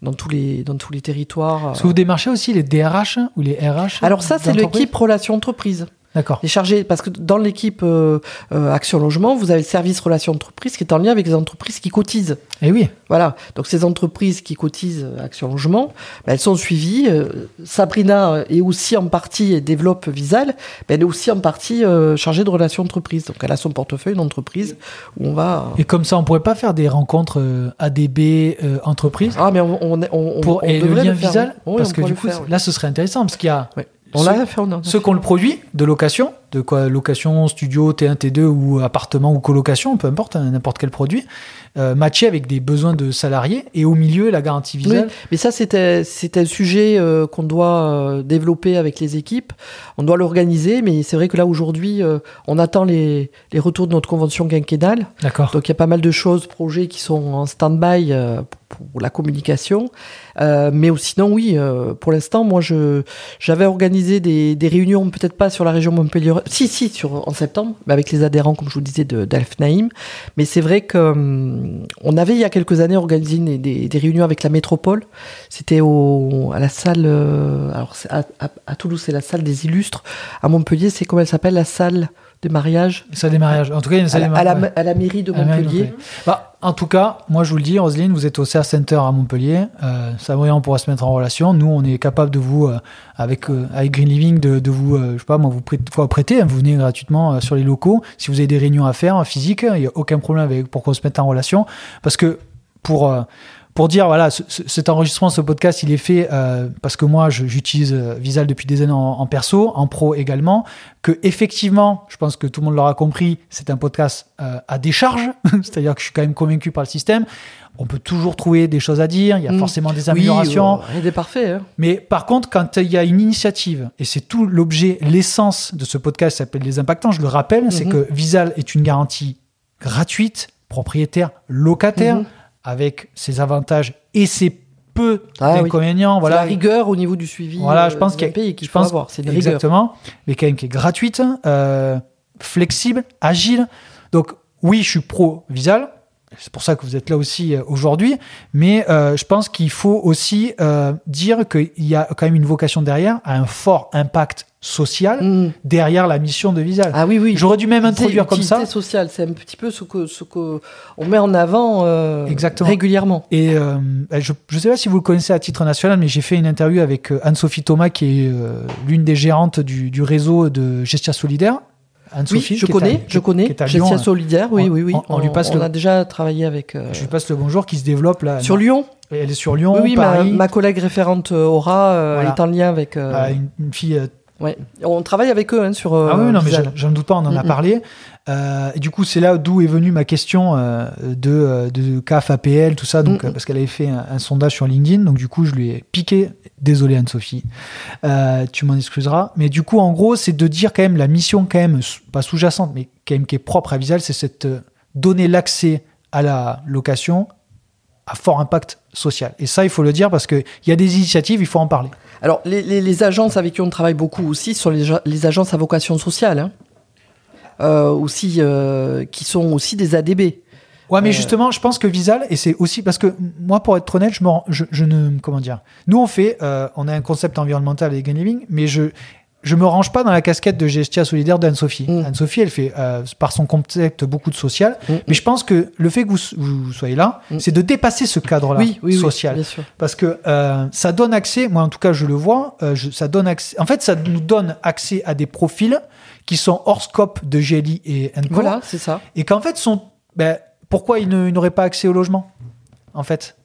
dans tous les dans tous les territoires. Est-ce que vous démarchez aussi les DRH ou les RH Alors ça c'est l'équipe relations entreprises. D'accord. Les chargés, parce que dans l'équipe euh, euh, Action Logement, vous avez le service relations entreprises qui est en lien avec les entreprises qui cotisent. Eh oui. Voilà. Donc ces entreprises qui cotisent euh, Action Logement, ben, elles sont suivies. Euh, Sabrina est aussi en partie et développe Visal. Ben, elle est aussi en partie euh, chargée de relations entreprises. Donc elle a son portefeuille d'entreprise où on va. Et comme ça, on pourrait pas faire des rencontres euh, ADB euh, entreprises Ah mais on, on, on, pour on et le lien faire, Visal oui. Parce on que du coup faire, oui. là ce serait intéressant parce qu'il y a. On ceux- l'a fait, on a- ceux qui ont le produit de location, de quoi location, studio, T1, T2 ou appartement ou colocation, peu importe, hein, n'importe quel produit, euh, matché avec des besoins de salariés et au milieu la garantie Oui, Visal. mais ça, c'est un sujet euh, qu'on doit euh, développer avec les équipes. On doit l'organiser, mais c'est vrai que là, aujourd'hui, euh, on attend les, les retours de notre convention quinquennale. D'accord. Donc, il y a pas mal de choses, projets qui sont en stand-by euh, pour, pour la communication. Euh, mais sinon, oui, euh, pour l'instant, moi, je j'avais organisé des, des réunions, peut-être pas sur la région Montpellier, si, si, sur, en septembre, mais avec les adhérents, comme je vous disais, d'Alfnaïm. Mais c'est vrai que hum, on avait, il y a quelques années, organisé des, des- des réunions avec la métropole. C'était à la salle, euh, alors à, à- à Toulouse, c'est la salle des illustres. À Montpellier, c'est comment elle s'appelle, la salle des mariages Ça des mariages. En tout cas, il y a une salle des à la- mariages. à la mairie de À la mairie de Montpellier. Montpellier. Bah, en tout cas, moi je vous le dis, Roselyne, vous êtes au CR Center à Montpellier. Euh, on pourra se mettre en relation. Nous, on est capable de vous, euh, avec, euh, avec Green Living, de, de vous, euh, je sais pas, moi, vous prêter, quoi, prêter. hein, vous venez gratuitement euh, sur les locaux. Si vous avez des réunions à faire physiques, il n'y a aucun problème avec, pour qu'on se mette en relation. Parce que pour. Pour dire, voilà, ce- ce- cet enregistrement, ce podcast, il est fait euh, parce que moi, j'utilise euh, Visal depuis des années en, en perso, en pro également, que effectivement, je pense que tout le monde l'aura compris, c'est un podcast euh, à décharge, c'est-à-dire que je suis quand même convaincu par le système. On peut toujours trouver des choses à dire, il y a Mm. forcément des Oui, améliorations. euh, rien n'est parfait. Hein. Mais par contre, quand il y a une initiative, et c'est tout l'objet, l'essence de ce podcast s'appelle Les Impactants, je le rappelle, c'est Mhm. que Visal est une garantie gratuite, propriétaire, locataire, Mhm. Avec ses avantages et ses peu Ah oui. d'inconvénients. Voilà. Voilà, la rigueur au niveau du suivi. Voilà, je euh, pense d'un qu'il je faut pense- avoir. C'est. Exactement, mais quand même qui est gratuite, euh, flexible, agile. Donc oui, je suis pro Visal. C'est pour ça que vous êtes là aussi euh, aujourd'hui. Mais euh, je pense qu'il faut aussi euh, dire qu'il y a quand même une vocation derrière, à un fort impact social Mm. derrière la mission de Visal. Ah oui, oui. J'aurais dû même introduire comme ça. sociale, c'est un petit peu ce que ce que on met en avant euh, Exactement. régulièrement. Et euh, je ne sais pas si vous le connaissez à titre national, mais j'ai fait une interview avec euh, Anne-Sophie Thomas, qui est euh, l'une des gérantes du, du réseau de Gestia Solidaire. Oui, Anne-Sophie, je à- connais, je connais. Gestia euh, solidaire, oui, on- oui, oui. on- on lui passe on le- a déjà travaillé avec. Je lui passe le bonjour, qui se développe là. Sur Lyon. Elle est sur Lyon, Oui, oui, ma, Paris. ma collègue référente Aura Voilà. est en lien avec. Ah, une, une fille. Euh, ouais. On travaille avec eux hein, sur. euh, ah oui, non, mais je- j'en doute pas, on en a parlé. Euh, et du coup, c'est là d'où est venue ma question euh, de, euh, de CAF, APL, tout ça, donc, Mm, euh, parce qu'elle avait fait un, un sondage sur LinkedIn. Donc, du coup, je lui ai piqué. Désolé, Anne-Sophie. Euh, tu m'en excuseras. Mais du coup, en gros, c'est de dire quand même la mission, quand même, pas sous-jacente, mais quand même qui est propre à Visal, c'est cette euh, donner l'accès à la location à fort impact Et ça, il faut le dire parce qu'il y a des initiatives, il faut en parler. Alors, les, les- les agences avec qui on travaille beaucoup aussi sont les, agences à vocation sociale, hein. Euh, aussi, euh, qui sont aussi des ADB. Ouais, mais Euh, justement, je pense que Visal, et c'est aussi parce que moi, pour être honnête, je, me, rends- je, je ne. Comment dire Nous, on fait. euh, on a un concept environnemental avec Green Living, mais je. Je me range pas dans la casquette de Gestia Solidaire d'Anne-Sophie. Mm. Anne-Sophie, elle fait, euh, par son concept, beaucoup de social. Mm. Mais je pense que le fait que vous, vous soyez là, Mm. c'est de dépasser ce cadre-là Oui, oui, oui, social. bien sûr. Parce que euh, ça donne accès, moi en tout cas je le vois, euh, je- ça donne accès, en fait ça nous donne accès à des profils qui sont hors scope de GLI et NCO Voilà, c'est ça. et qu'en fait sont, ben, pourquoi ils ne- n'auraient pas accès au logement en fait?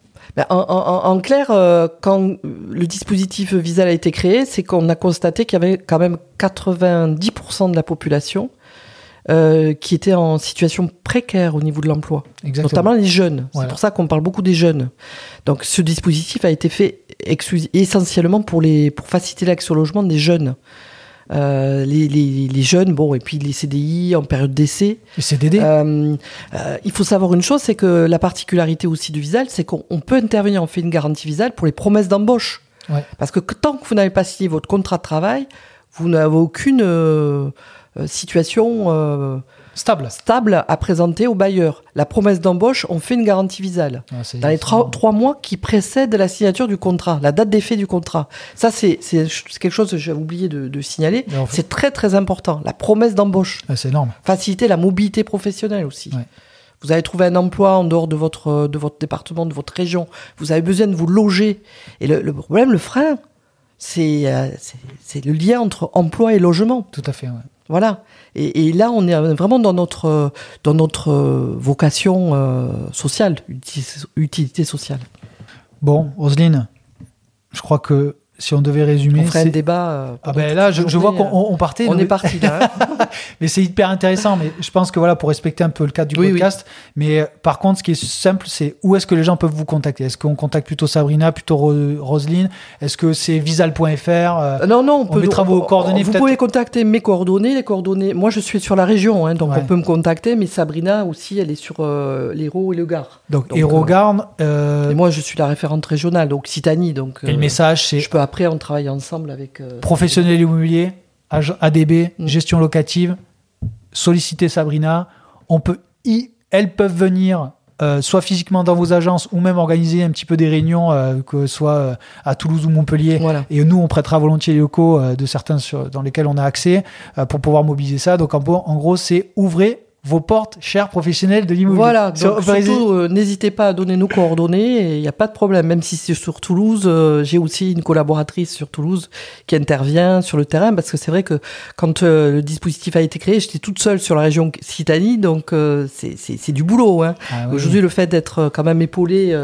En, en- en clair, euh, quand le dispositif Visal a été créé, c'est qu'on a constaté qu'il y avait quand même 90% de la population euh, qui était en situation précaire au niveau de l'emploi, Exactement. notamment les jeunes. Voilà. C'est pour ça qu'on parle beaucoup des jeunes. Donc ce dispositif a été fait essentiellement pour, les, pour faciliter l'accès au logement des jeunes. Euh, les, les- les jeunes, bon, et puis les CDI en période d'essai. Et CDD Euh, euh, il faut savoir une chose, c'est que la particularité aussi du Visal, c'est qu'on on peut intervenir, on fait une garantie Visal pour les promesses d'embauche. Ouais. Parce que tant que vous n'avez pas signé votre contrat de travail, vous n'avez aucune, euh, situation euh, Stable. stable à présenter au bailleur. La promesse d'embauche, on fait une garantie visale. Ah, Dans les trois, trois mois qui précèdent la signature du contrat, la date d'effet du contrat. Ça, c'est quelque chose que j'ai oublié de, de signaler. Mais en fait- C'est très très important. La promesse d'embauche. Ah, c'est énorme. Faciliter la mobilité professionnelle aussi. Ouais. Vous avez trouvé un emploi en dehors de votre, de votre département, de votre région. Vous avez besoin de vous loger. Et le, le problème, le frein, c'est euh, c'est le lien entre emploi et logement. Tout à fait. ouais. Voilà. Et, là, on est vraiment dans notre, dans notre vocation euh, sociale, utilité sociale. Bon, Roselyne, je crois que si on devait résumer, On ferait un débat. euh, Ah ben là, je, vois qu'on on- on partait. euh, On est parti là. Mais c'est hyper intéressant. Mais je pense que voilà, pour respecter un peu le cadre du Oui, oui. podcast. Mais euh, par contre, ce qui est simple, c'est où est-ce que les gens peuvent vous contacter? Est-ce qu'on contacte plutôt Sabrina, plutôt Ro- Roselyne? Est-ce que c'est visal.fr euh, Euh, Non, non, on, peut, mettra vos coordonnées, Vous pouvez contacter mes coordonnées, les coordonnées. Moi, je suis sur la région, hein, donc Ouais. on peut me contacter. Mais Sabrina aussi, elle est sur euh, l'Hérault et le Gard. Donc, Donc, euh, Et moi, je suis la référente régionale d'Occitanie, donc. et le euh, message, c'est Je peux après, on travaille ensemble avec. euh, professionnel immobilier, ADB, Mm. gestion locative, solliciter Sabrina. On peut y, elles peuvent venir euh, soit physiquement dans vos agences ou même organiser un petit peu des réunions, euh, que ce soit euh, à Toulouse ou Montpellier. Voilà. Et nous, on prêtera volontiers les locaux euh, de certains sur- dans lesquels on a accès pour pouvoir mobiliser ça. Donc en, gros- en gros, c'est ouvrez vos portes, chers professionnels de l'immobilier. Voilà, donc surtout, euh, n'hésitez pas à donner nos coordonnées, il n'y a pas de problème. Même si c'est sur Toulouse, euh, j'ai aussi une collaboratrice sur Toulouse qui intervient sur le terrain, parce que c'est vrai que quand euh, le dispositif a été créé, j'étais toute seule sur la région Citanie, donc c'est- c'est c'est du boulot. Hein. Ah oui. Aujourd'hui, le fait d'être quand même épaulé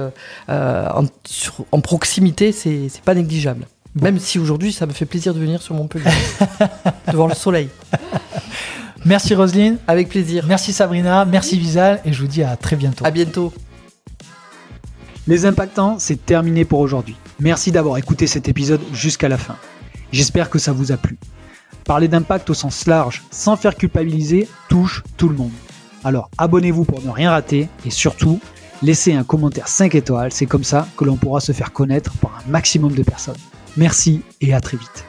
en, sur- en proximité, c'est c'est pas négligeable. Bon. Même si aujourd'hui, ça me fait plaisir de venir sur Montpellier, devant le soleil. Merci Roselyne, Avec plaisir. merci Sabrina, merci Visal et je vous dis à très bientôt. À bientôt. Les impactants, c'est terminé pour aujourd'hui. Merci d'avoir écouté cet épisode jusqu'à la fin. J'espère que ça vous a plu. Parler d'impact au sens large, sans faire culpabiliser, touche tout le monde. Alors abonnez-vous pour ne rien rater et surtout, laissez un commentaire 5 étoiles, c'est comme ça que l'on pourra se faire connaître par un maximum de personnes. Merci et à très vite.